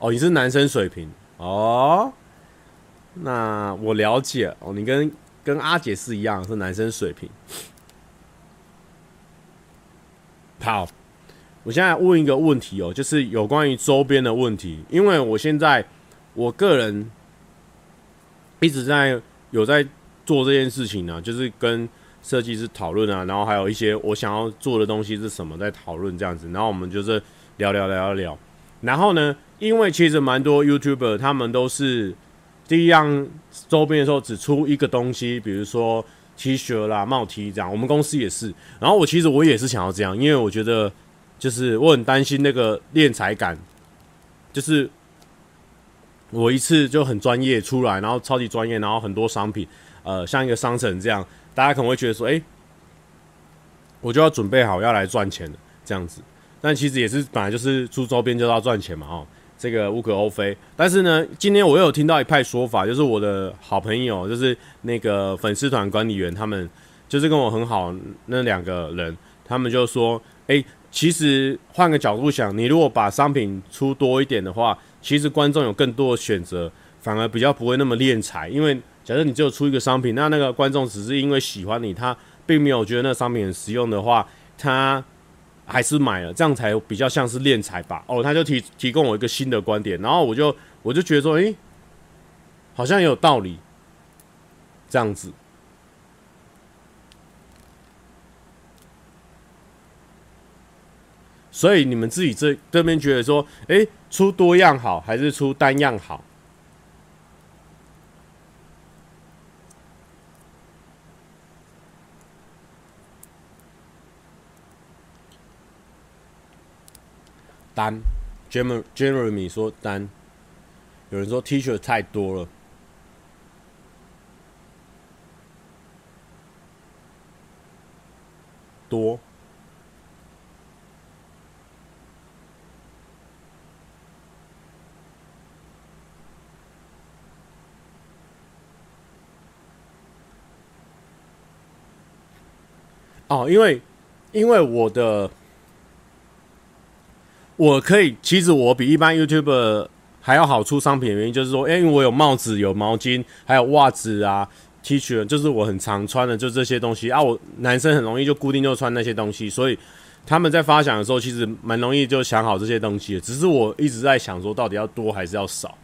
哦，你是男生水平哦。那我了解哦，你跟跟阿姐是一样，是男生水平。好，我现在问一个问题哦，就是有关于周边的问题，因为我现在我个人一直在有在做这件事情呢，就是跟。设计师讨论啊，然后还有一些我想要做的东西是什么，在讨论这样子，然后我们就是聊聊聊聊聊。然后呢，因为其实蛮多 YouTuber 他们都是第一样周边的时候只出一个东西，比如说 T 恤啦、帽 T 这样。我们公司也是。然后我其实我也是想要这样，因为我觉得就是我很担心那个敛财感，就是我一次就很专业出来，然后超级专业，然后很多商品，呃，像一个商城这样。大家可能会觉得说：“哎，我就要准备好要来赚钱了，这样子。”但其实也是本来就是出周边就要赚钱嘛，哦，这个无可厚非。但是呢，今天我又有听到一派说法，就是我的好朋友，就是那个粉丝团管理员，他们就是跟我很好那两个人，他们就说，哎、其实换个角度想，你如果把商品出多一点的话，其实观众有更多的选择，反而比较不会那么敛财。因为假设你只有出一个商品，那那个观众只是因为喜欢你，他并没有觉得那商品很实用的话，他。还是买了，这样才比较像是敛财吧。哦，他就提提供我一个新的观点，然后我就我就觉得说，诶，好像也有道理，这样子。所以你们自己这这边觉得说，诶，出多样好，还是出单样好？单，Jeremy 说单，有人说 T 恤太多了，多。哦，因为因为我的。我可以，其实我比一般 YouTube 还要好出商品的原因，就是说，因为我有帽子、有毛巾，还有袜子啊、T 恤，就是我很常穿的，就这些东西啊。我男生很容易就固定就穿那些东西，所以他们在发想的时候，其实蛮容易就想好这些东西的。只是我一直在想说，到底要多还是要少？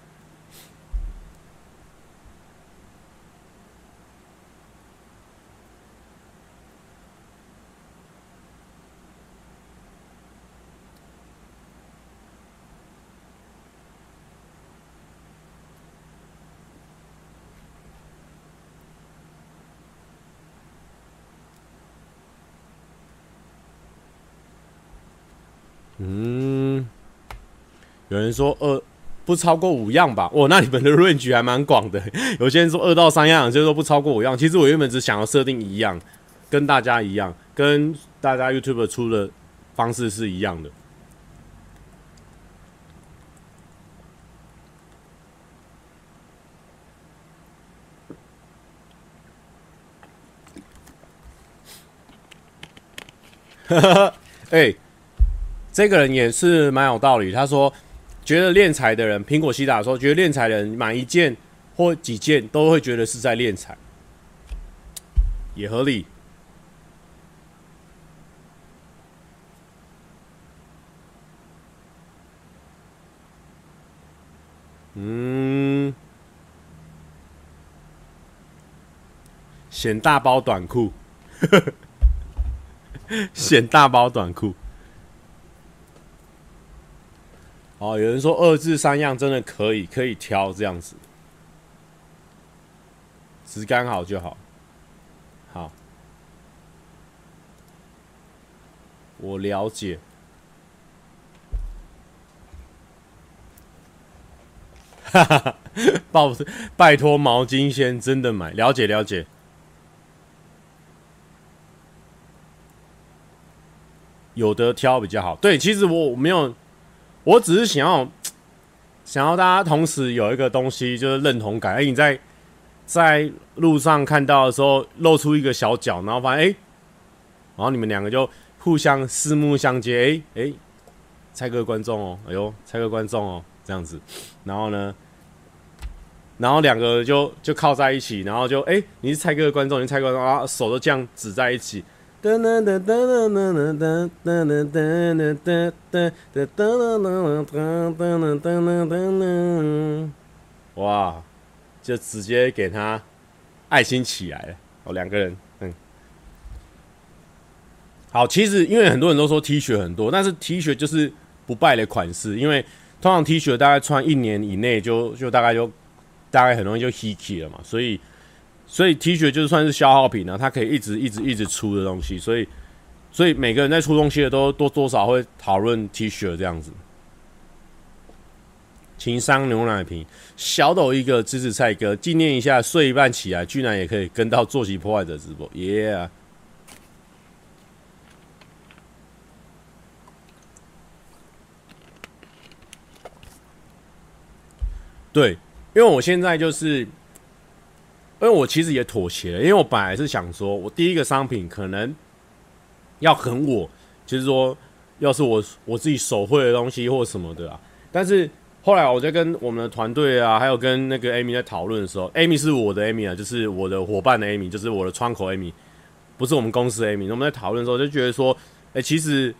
有人说二不超过五样吧？哦，那你们的 range 还蛮广的。有些人说二到三样，有些人说不超过五样。其实我原本只想要设定一样，跟大家一样，跟大家 YouTube 出的方式是一样的。哈哈，哎。这个人也是蛮有道理。他说，觉得练财的人，苹果西打说，觉得练财的人买一件或几件都会觉得是在练财，也合理。嗯，显大包短裤，*laughs* 显大包短裤。哦，有人说二至三样真的可以，可以挑这样子，质感好就好。好，我了解。哈哈哈，抱拜托毛巾先真的买，了解了解。有得挑比较好。对，其实我没有。我只是想要，想要大家同时有一个东西，就是认同感。哎，你在在路上看到的时候，露出一个小脚，然后发现哎，然后你们两个就互相四目相接，哎哎，猜个观众哦，哎呦，猜个观众哦，这样子，然后呢，然后两个就就靠在一起，然后就哎，你是蔡哥的观众，你是蔡哥观众啊，手都这样指在一起。噔噔噔噔噔噔噔噔噔噔噔噔噔噔噔噔噔噔噔，哇！就直接给他爱心起来了哦，两个人，嗯，好。其实因为很多人都说 T 恤很多，但是 T 恤就是不败的款式，因为通常 T 恤大概穿一年以内就就大概就大概很容易就 Hiki 了嘛，所以。所以 t 恤就算是消耗品呢它可以一直一直一直出的东西所以所以每个人在出东西的都都多少会讨论 t 恤这样子。情商牛奶瓶小抖一个支持蔡哥纪念一下睡一半起来居然也可以跟到坐席破坏者直播耶对因为我现在就是因为我其实也妥协了，因为我本来是想说，我第一个商品可能要很我，就是说，要是我我自己手绘的东西或什么的啊，但是。后来我在跟我们的团队啊，还有跟那个 Amy 在讨论的时候，Amy 是我的 Amy 啊，就是我的伙伴的 Amy，就是我的窗口 Amy，不是我们公司 Amy。我们在讨论的时候就觉得说，哎、其实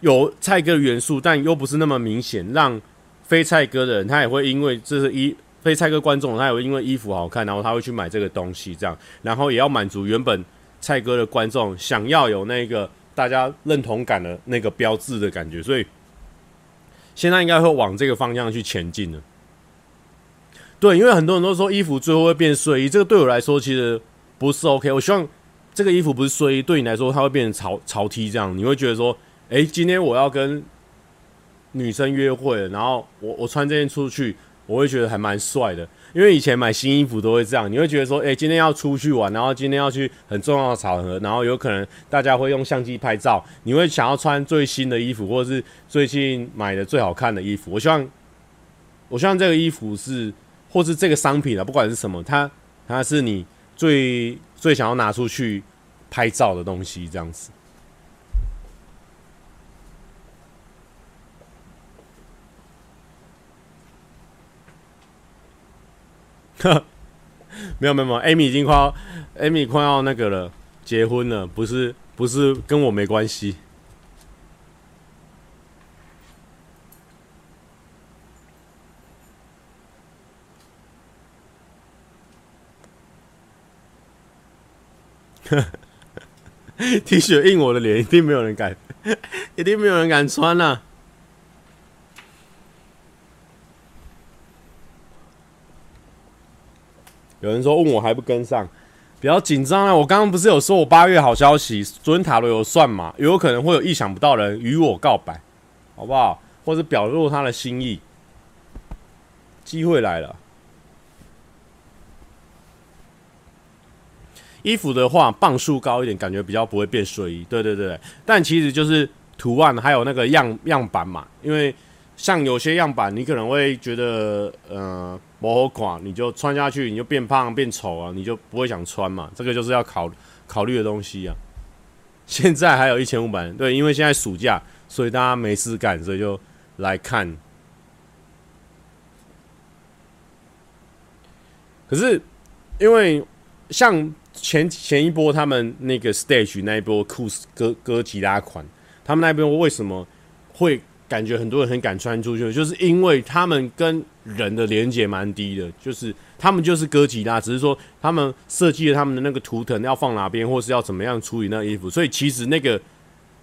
有菜哥元素，但又不是那么明显，让非菜哥的人他也会因为这是一衣非蔡哥观众，他也会因为衣服好看，然后他会去买这个东西，这样，然后也要满足原本蔡哥的观众想要有那个大家认同感的那个标志的感觉，所以。现在应该会往这个方向去前进了。对，因为很多人都说衣服最后会变睡衣，这个对我来说其实不是 OK。我希望这个衣服不是睡衣，对你来说它会变成潮潮 T 这样，你会觉得说，诶，今天我要跟女生约会，然后我我穿这件出去，我会觉得还蛮帅的。因为以前买新衣服都会这样，你会觉得说，诶，今天要出去玩，然后今天要去很重要的场合，然后有可能大家会用相机拍照，你会想要穿最新的衣服，或者是最近买的最好看的衣服。我希望，我希望这个衣服是，或是这个商品啊，不管是什么，它它是你最最想要拿出去拍照的东西，这样子。*laughs* 没有没有没有，Amy 已经快要，Amy 快要那个了，结婚了，不是不是跟我没关系。*laughs* T 恤印我的脸，一定没有人敢，*laughs* 一定没有人敢穿呐、啊。有人说问我还不跟上，比较紧张啊！我刚刚不是有说我八月好消息，昨天塔罗有算嘛，有可能会有意想不到的人与我告白，好不好？或者表露他的心意，机会来了。衣服的话，磅数高一点，感觉比较不会变睡衣。对对对，但其实就是图案还有那个样样板嘛，因为像有些样板，你可能会觉得，呃。不好看，你就穿下去，你就变胖变丑啊，你就不会想穿嘛。这个就是要考考虑的东西啊。*laughs* 现在还有一千五百人，对，因为现在暑假，所以大家没事干，所以就来看。可是因为像前前一波他们那个 stage 那一波酷哥哥吉拉款，他们那边为什么会？感觉很多人很敢穿出去，就是因为他们跟人的连接蛮低的，就是他们就是哥吉拉，只是说他们设计了他们的那个图腾要放哪边，或是要怎么样处理那衣服，所以其实那个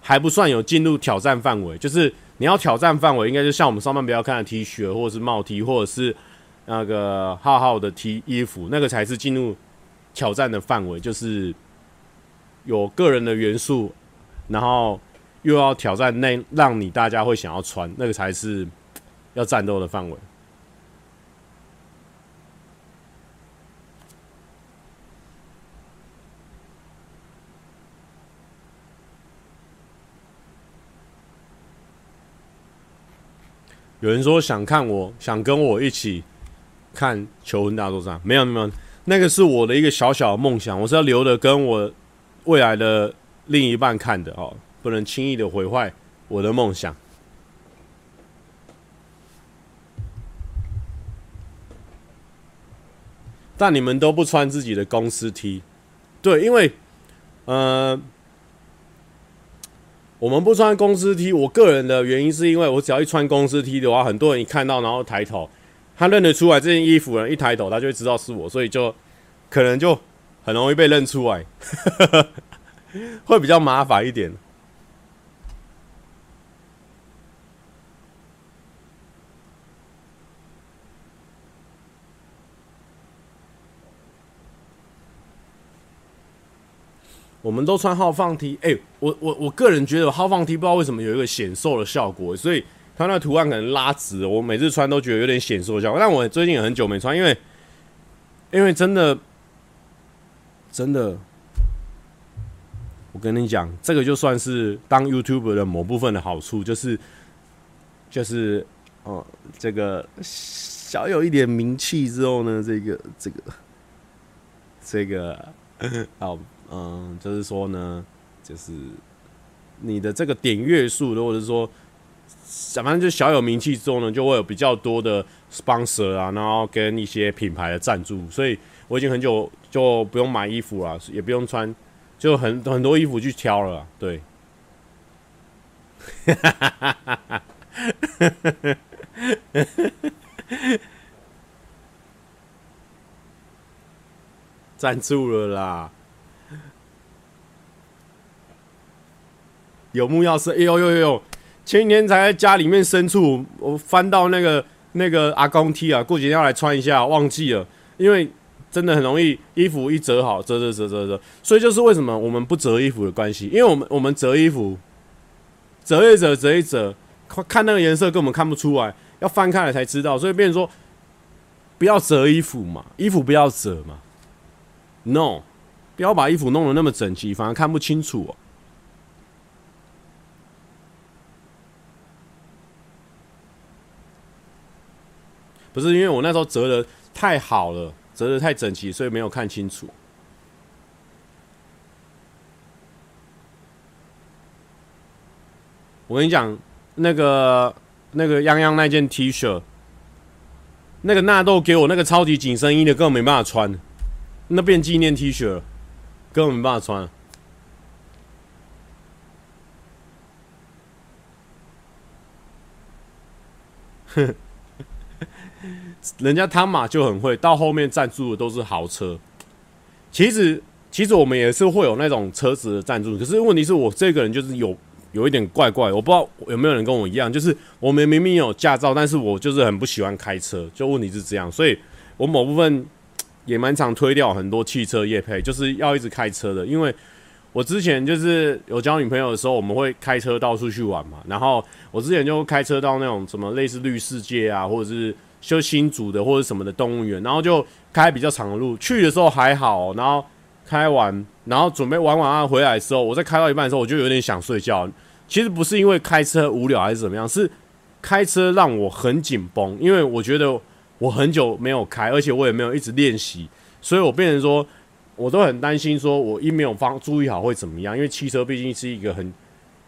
还不算有进入挑战范围。就是你要挑战范围，应该就像我们上半不要看的 T 恤，或者是帽 T，或者是那个浩浩的 T 衣服，那个才是进入挑战的范围，就是有个人的元素，然后。又要挑战那让你大家会想要穿那个才是 *tsk* 要战斗的范围。有人说想看我，想跟我一起看求婚大作战，没有没有，那个是我的一个小小的梦想，我是要留着跟我未来的另一半看的哦。不能轻易的毁坏我的梦想。但你们都不穿自己的公司 T，对，因为，呃，我们不穿公司 T，我个人的原因是因为我只要一穿公司 T 的话，很多人一看到然后抬头，他认得出来这件衣服，人一抬头他就会知道是我，所以就可能就很容易被认出来，*laughs* 会比较麻烦一点。我们都穿号放 T，哎、我我我个人觉得号放 T 不知道为什么有一个显瘦的效果，所以它那图案可能拉直，我每次穿都觉得有点显瘦的效果。但我最近也很久没穿，因为因为真的真的，我跟你讲，这个就算是当 YouTuber 的某部分的好处，就是就是哦，这个小有一点名气之后呢，这个这个这个 *laughs* 好，嗯，就是说呢，就是你的这个点阅数，或者是说，反正就小有名气之后呢，就会有比较多的 sponsor 啊，然后跟一些品牌的赞助，所以我已经很久就不用买衣服了，也不用穿，就很很多衣服去挑了，对。哈哈哈哈哈哈！赞助了啦！有木钥匙，哎呦呦呦呦！前几天才在家里面深处，我翻到那个那个阿公 T 啊，过几天要来穿一下，忘记了，因为真的很容易衣服一折好，折折折折折，所以就是为什么我们不折衣服的关系，因为我们我们折衣服。折一折，折一折，看那个颜色根本看不出来，要翻开来才知道。所以变成说，不要折衣服嘛，衣服不要折嘛。No，不要把衣服弄得那么整齐，反而看不清楚哦。不是因为我那时候折得太好了，折得太整齐，所以没有看清楚。我跟你讲，那个那个泱泱那件 T 恤，那个纳豆给我那个超级紧身衣的，根本没办法穿，那变纪念 T 恤了，根本没办法穿。哼，人家汤马就很会，到后面赞助的都是豪车。其实，其实我们也是会有那种车子的赞助，可是问题是我这个人就是有。有一点怪怪，我不知道有没有人跟我一样，就是我们明明有驾照，但是我就是很不喜欢开车，就问题是这样，所以我某部分也蛮常推掉很多汽车业配，就是要一直开车的，因为我之前就是有交女朋友的时候，我们会开车到处去玩嘛，然后我之前就开车到那种什么类似绿世界啊，或者是修新竹的或者什么的动物园，然后就开比较长的路，去的时候还好，然后。开完，然后准备玩完啊，回来的时候，我在开到一半的时候，我就有点想睡觉。其实不是因为开车无聊还是怎么样，是开车让我很紧绷，因为我觉得我很久没有开，而且我也没有一直练习，所以我变成说，我都很担心，说我一没有放注意好会怎么样？因为汽车毕竟是一个很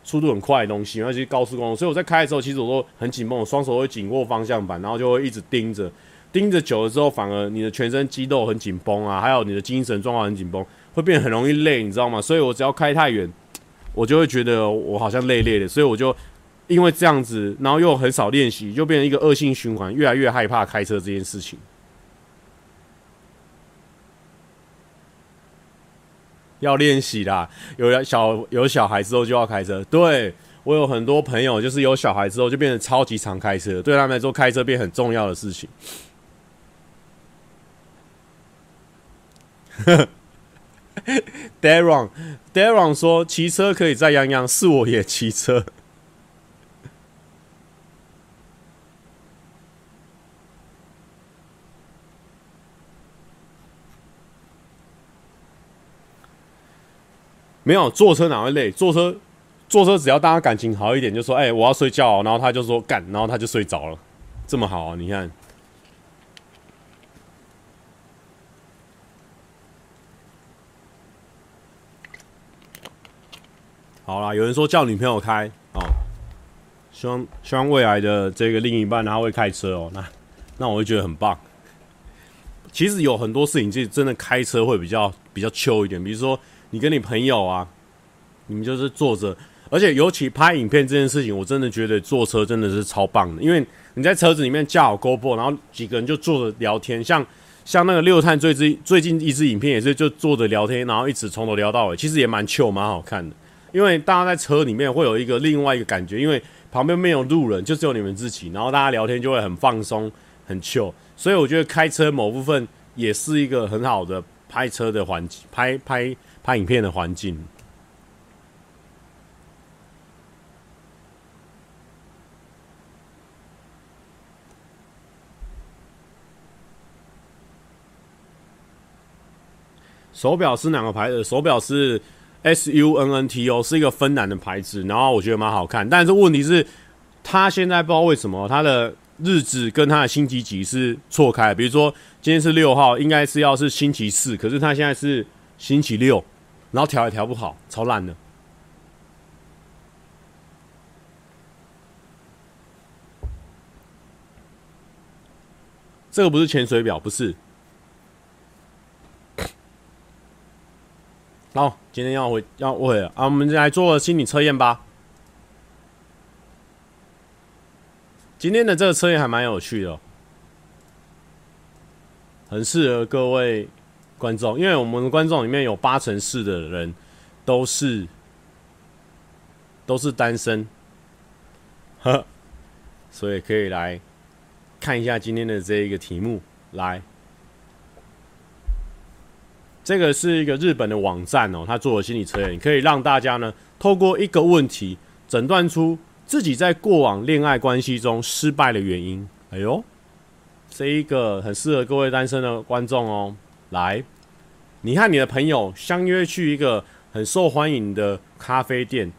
速度很快的东西，尤其高速公路，所以我在开的时候，其实我都很紧绷，我双手会紧握方向盘，然后就会一直盯着。盯着久了之后，反而你的全身肌肉很紧绷啊，还有你的精神状况很紧绷，会变得很容易累，你知道吗？所以我只要开太远，我就会觉得我好像累累的，所以我就因为这样子，然后又很少练习，就变成一个恶性循环，越来越害怕开车这件事情。要练习啦，有小有小孩之后就要开车。对，我有很多朋友，就是有小孩之后就变成超级常开车，对他们来说开车变很重要的事情。*laughs* Daron，Daron 说骑车可以载洋洋，是我也骑车。没有坐车哪会累？坐车坐车只要大家感情好一点，就说哎、我要睡觉，然后他就说干，然后他就睡着了，这么好啊？你看。好啦，有人说叫女朋友开哦，希望希望未来的这个另一半他会开车哦，那那我会觉得很棒。其实有很多事情，就真的开车会比较比较 chill 一点，比如说你跟你朋友啊，你们就是坐着，而且尤其拍影片这件事情，我真的觉得坐车真的是超棒的，因为你在车子里面架好 GoPro，然后几个人就坐着聊天，像像那个六探最最最近一支影片也是就坐着聊天，然后一直从头聊到尾，其实也蛮 Q 蛮好看的。因为大家在车里面会有一个另外一个感觉，因为旁边没有路人，就只有你们自己，然后大家聊天就会很放松、很 Q，所以我觉得开车某部分也是一个很好的拍车的环境、拍拍拍影片的环境。手表是哪个牌子？手表是。S U N N T O 是一个芬兰的牌子，然后我觉得蛮好看，但是问题是，它现在不知道为什么它的日子跟他的星期几是错开，比如说今天是六号，应该是要是星期四，可是他现在是星期六，然后调也调不好，超烂的。这个不是潜水表，不是。好，今天要回要回了啊，我们来做心理测验吧。今天的这个测验还蛮有趣的，很适合各位观众，因为我们的观众里面有八成四的人都是都是单身，*laughs* 呵，所以可以来看一下今天的这一个题目。来，这个是一个日本的网站哦，他做的心理测验，可以让大家呢透过一个问题诊断出。自己在过往恋爱关系中失败的原因，哎呦，这一个很适合各位单身的观众哦。来，你和你的朋友相约去一个很受欢迎的咖啡店，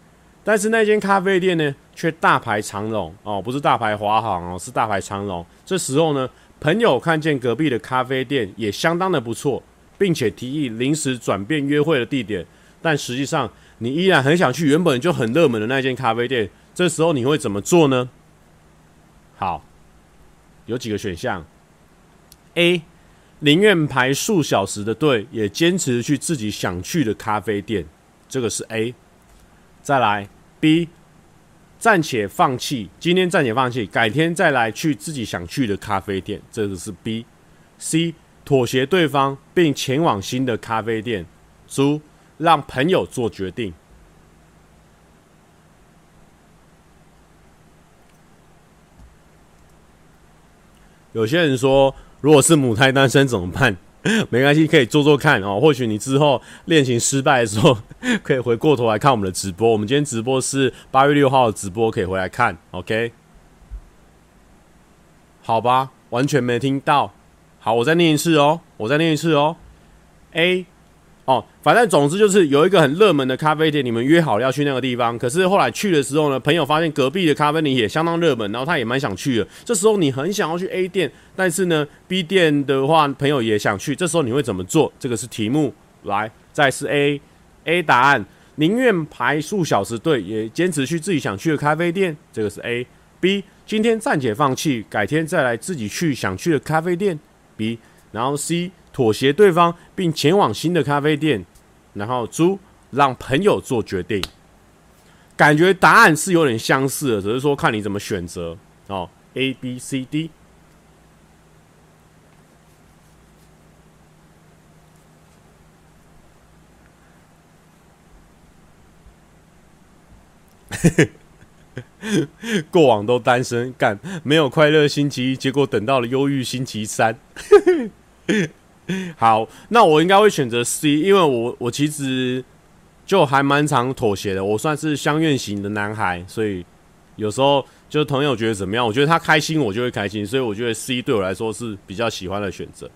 但是那间咖啡店呢，却大排长龙哦，不是大排华航哦，是大排长龙。这时候呢，朋友看见隔壁的咖啡店也相当的不错，并且提议临时转变约会的地点，但实际上你依然很想去原本就很热门的那间咖啡店。这时候你会怎么做呢？好，有几个选项：A，宁愿排数小时的队，也坚持去自己想去的咖啡店，这个是 A。再来 B，暂且放弃，今天暂且放弃，改天再来去自己想去的咖啡店，这个是 B。C，妥协对方并前往新的咖啡店。D，让朋友做决定。有些人说，如果是母胎单身怎么办？*laughs* 没关系，可以做做看哦。或许你之后恋情失败的时候，*laughs* 可以回过头来看我们的直播。我们今天直播是八月六号的直播，可以回来看。OK，好吧，完全没听到。好，我再念一次哦，我再念一次哦。A。哦，反正总之就是有一个很热门的咖啡店，你们约好了要去那个地方。可是后来去的时候呢，朋友发现隔壁的咖啡店也相当热门，然后他也蛮想去的。这时候你很想要去 A 店，但是呢 B 店的话，朋友也想去。这时候你会怎么做？这个是题目。来，再是 A A 答案，宁愿排数小时队，也坚持去自己想去的咖啡店。这个是 A B，今天暂且放弃，改天再来自己去想去的咖啡店。B，然后 C。妥协对方，并前往新的咖啡店，然后猪让朋友做决定。感觉答案是有点相似的，只是说看你怎么选择哦。A、B、C、D。*laughs* 过往都单身，干没有快乐星期一，结果等到了忧郁星期三。*laughs* 好，那我应该会选择 C，因为我我其实就还蛮常妥协的，我算是相愿型的男孩，所以有时候就是朋友觉得怎么样，我觉得他开心，我就会开心，所以我觉得 C 对我来说是比较喜欢的选择。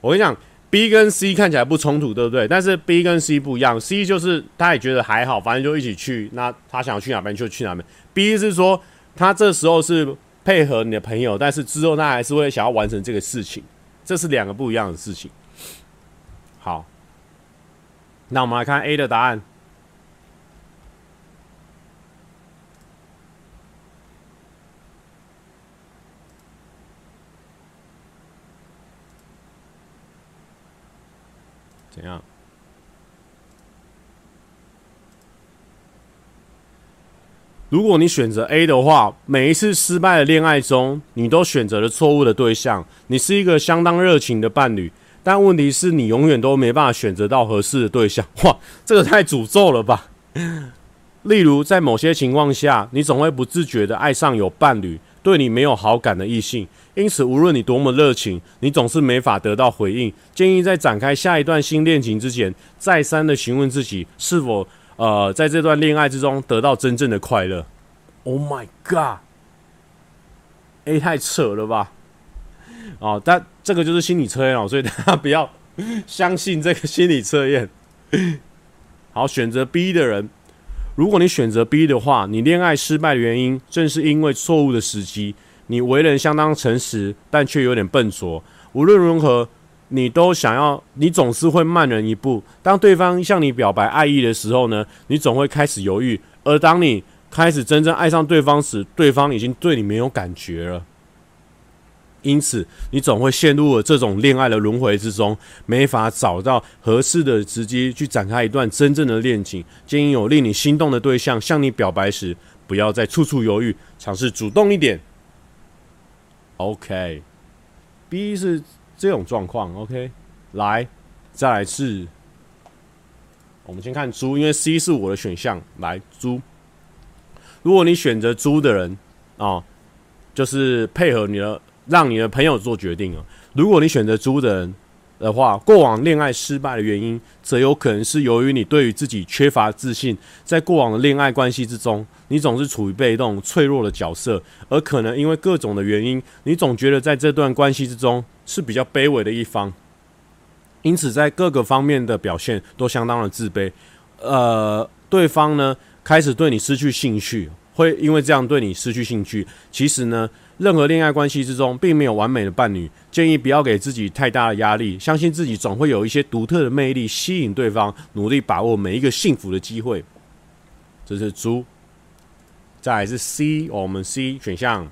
我跟你讲，B 跟 C 看起来不冲突，对不对？但是 B 跟 C 不一样，C 就是他也觉得还好，反正就一起去，那他想要去哪边就去哪边。B 是说他这时候是配合你的朋友，但是之后他还是会想要完成这个事情。这是两个不一样的事情。好，那我们来看 A 的答案。怎样？如果你选择 A 的话，每一次失败的恋爱中，你都选择了错误的对象。你是一个相当热情的伴侣，但问题是你永远都没办法选择到合适的对象。*laughs* 哇，这个太诅咒了吧！例如，在某些情况下，你总会不自觉地爱上有伴侣、对你没有好感的异性，因此无论你多么热情，你总是没法得到回应。建议在展开下一段新恋情之前，再三地询问自己是否。呃，在这段恋爱之中得到真正的快乐。Oh my god！A 太扯了吧？哦，但这个就是心理测验哦，所以大家不要相信这个心理测验。好，选择 B 的人，如果你选择 B 的话，你恋爱失败的原因正是因为错误的时机。你为人相当诚实，但却有点笨拙。无论如何，你都想要，你总是会慢人一步。当对方向你表白爱意的时候呢，你总会开始犹豫。而当你开始真正爱上对方时，对方已经对你没有感觉了。因此，你总会陷入了这种恋爱的轮回之中，没法找到合适的时机去展开一段真正的恋情。建议有令你心动的对象向你表白时，不要再处处犹豫，尝试主动一点。OK，B 是这种状况。OK，来，再来是，我们先看猪，因为 C 是我的选项。来，猪，如果你选择猪的人啊、就是配合你的。让你的朋友做决定啊！如果你选择猪的人的话，过往恋爱失败的原因，则有可能是由于你对于自己缺乏自信，在过往的恋爱关系之中，你总是处于被动、脆弱的角色，而可能因为各种的原因，你总觉得在这段关系之中是比较卑微的一方，因此在各个方面的表现都相当的自卑。呃，对方呢，开始对你失去兴趣，会因为这样对你失去兴趣。其实呢。任何恋爱关系之中，并没有完美的伴侣。建议不要给自己太大的压力，相信自己总会有一些独特的魅力吸引对方，努力把握每一个幸福的机会。这是猪。再来是 C，我们 C 选项。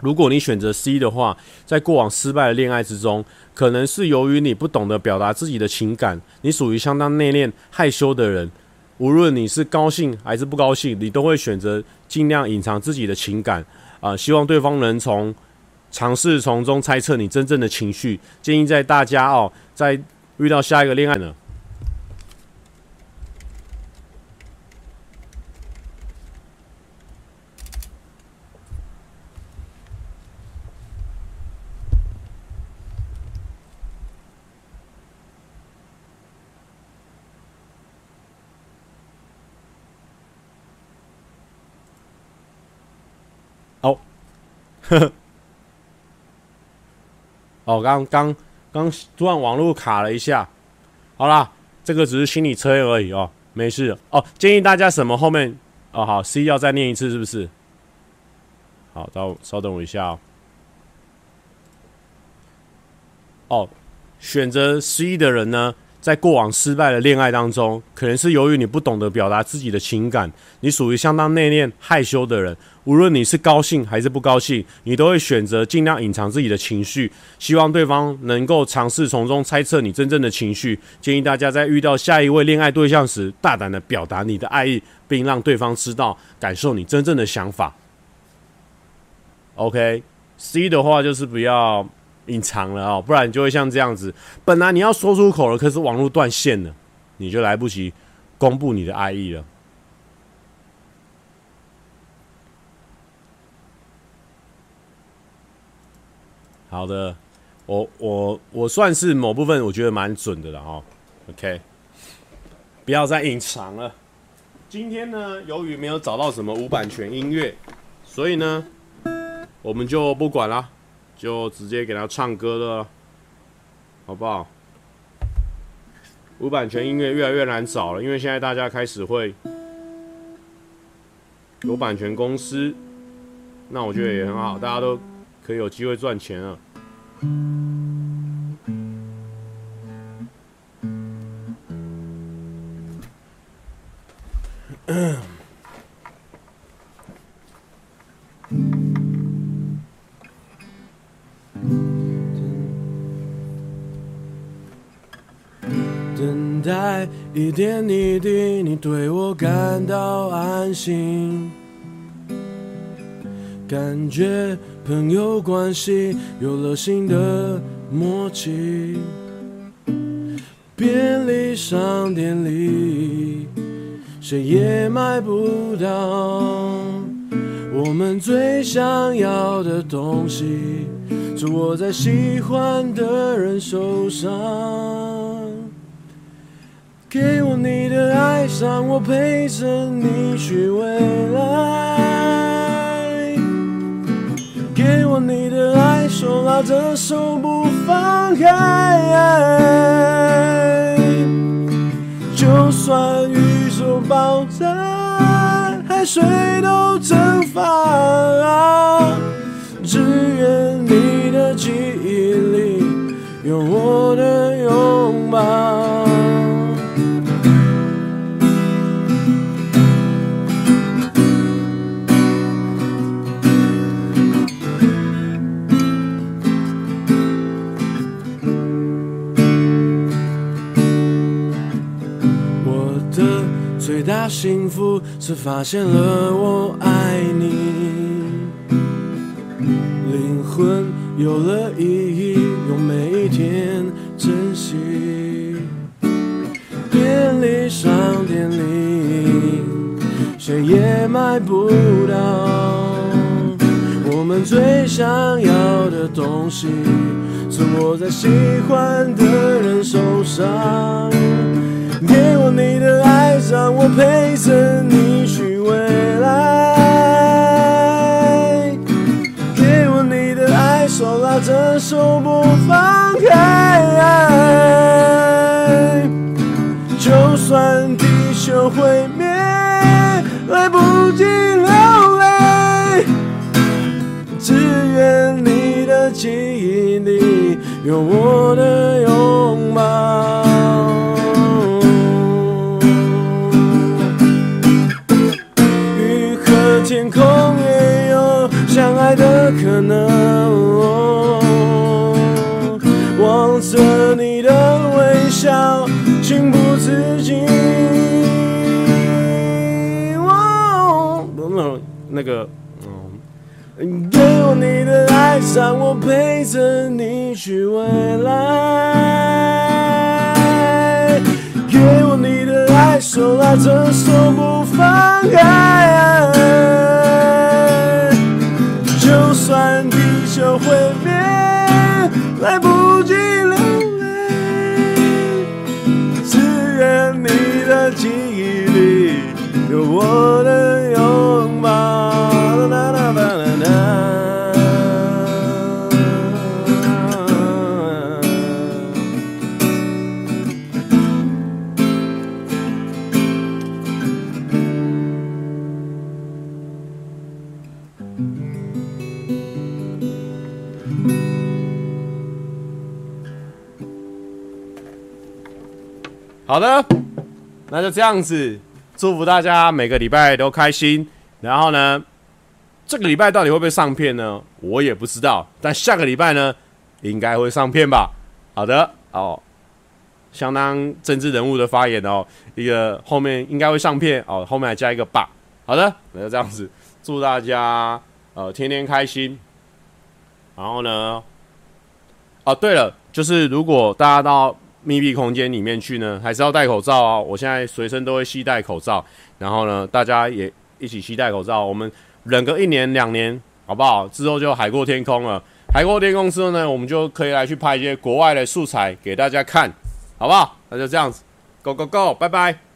如果你选择 C 的话，在过往失败的恋爱之中，可能是由于你不懂得表达自己的情感，你属于相当内敛、害羞的人。无论你是高兴还是不高兴，你都会选择尽量隐藏自己的情感。啊、希望对方能从尝试从中猜测你真正的情绪。建议在大家哦，在遇到下一个恋爱呢。*laughs* 哦，刚刚刚突然网络卡了一下，好啦，这个只是心理测验而已哦，没事哦。建议大家什么后面哦，好，C 要再念一次是不是？好，稍稍等我一下哦。哦，选择 C 的人呢？在过往失败的恋爱当中，可能是由于你不懂得表达自己的情感，你属于相当内敛、害羞的人。无论你是高兴还是不高兴，你都会选择尽量隐藏自己的情绪，希望对方能够尝试从中猜测你真正的情绪。建议大家在遇到下一位恋爱对象时，大胆的表达你的爱意，并让对方知道、感受你真正的想法。OK，C 的话就是不要。隐藏了哦，不然就会像这样子。本来你要说出口了，可是网络断线了，你就来不及公布你的爱意了。好的，我我我算是某部分我觉得蛮准的了哦。OK，不要再隐藏了。今天呢，由于没有找到什么无版权音乐，所以呢，我们就不管了。就直接给他唱歌了，好不好？无版权音乐越来越难找了，因为现在大家开始会有版权公司，那我觉得也很好，大家都可以有机会赚钱了。在一点一滴，你对我感到安心，感觉朋友关系有了新的默契。便利商店里，谁也买不到我们最想要的东西，就握在喜欢的人手上。给我你的爱，让我陪着你去未来。手拉着手不放开。就算宇宙爆炸，海水都蒸发。只愿你的记忆里有我的拥抱。幸福是发现了我爱你，灵魂有了意义，用每一天珍惜。便利商店里，谁也买不到我们最想要的东西，是握在喜欢的人手上。给我你的爱，让我陪着你去未来。给我你的爱，手拉着手不放开。就算地球毁灭，来不及流泪，只愿你的记忆里有我让我陪着你去未来。给我你的爱，手拉着手不放开。就算地球毁灭，来不及流泪，只愿你的记忆里有我的好的，那就这样子，祝福大家每个礼拜都开心。然后呢，这个礼拜到底会不会上片呢？我也不知道。但下个礼拜呢，应该会上片吧。好的，哦，相当政治人物的发言哦，一个后面应该会上片哦，后面还加一个吧。好的，那就这样子，祝大家呃天天开心。然后呢，哦对了，就是如果大家到。密闭空间里面去呢，还是要戴口罩啊。我现在随身都会系戴口罩，然后呢，大家也一起系戴口罩。我们忍个一年两年，好不好？之后就海阔天空了。海阔天空之后呢，我们就可以来去拍一些国外的素材给大家看，好不好？那就这样子，Go Go Go，拜拜。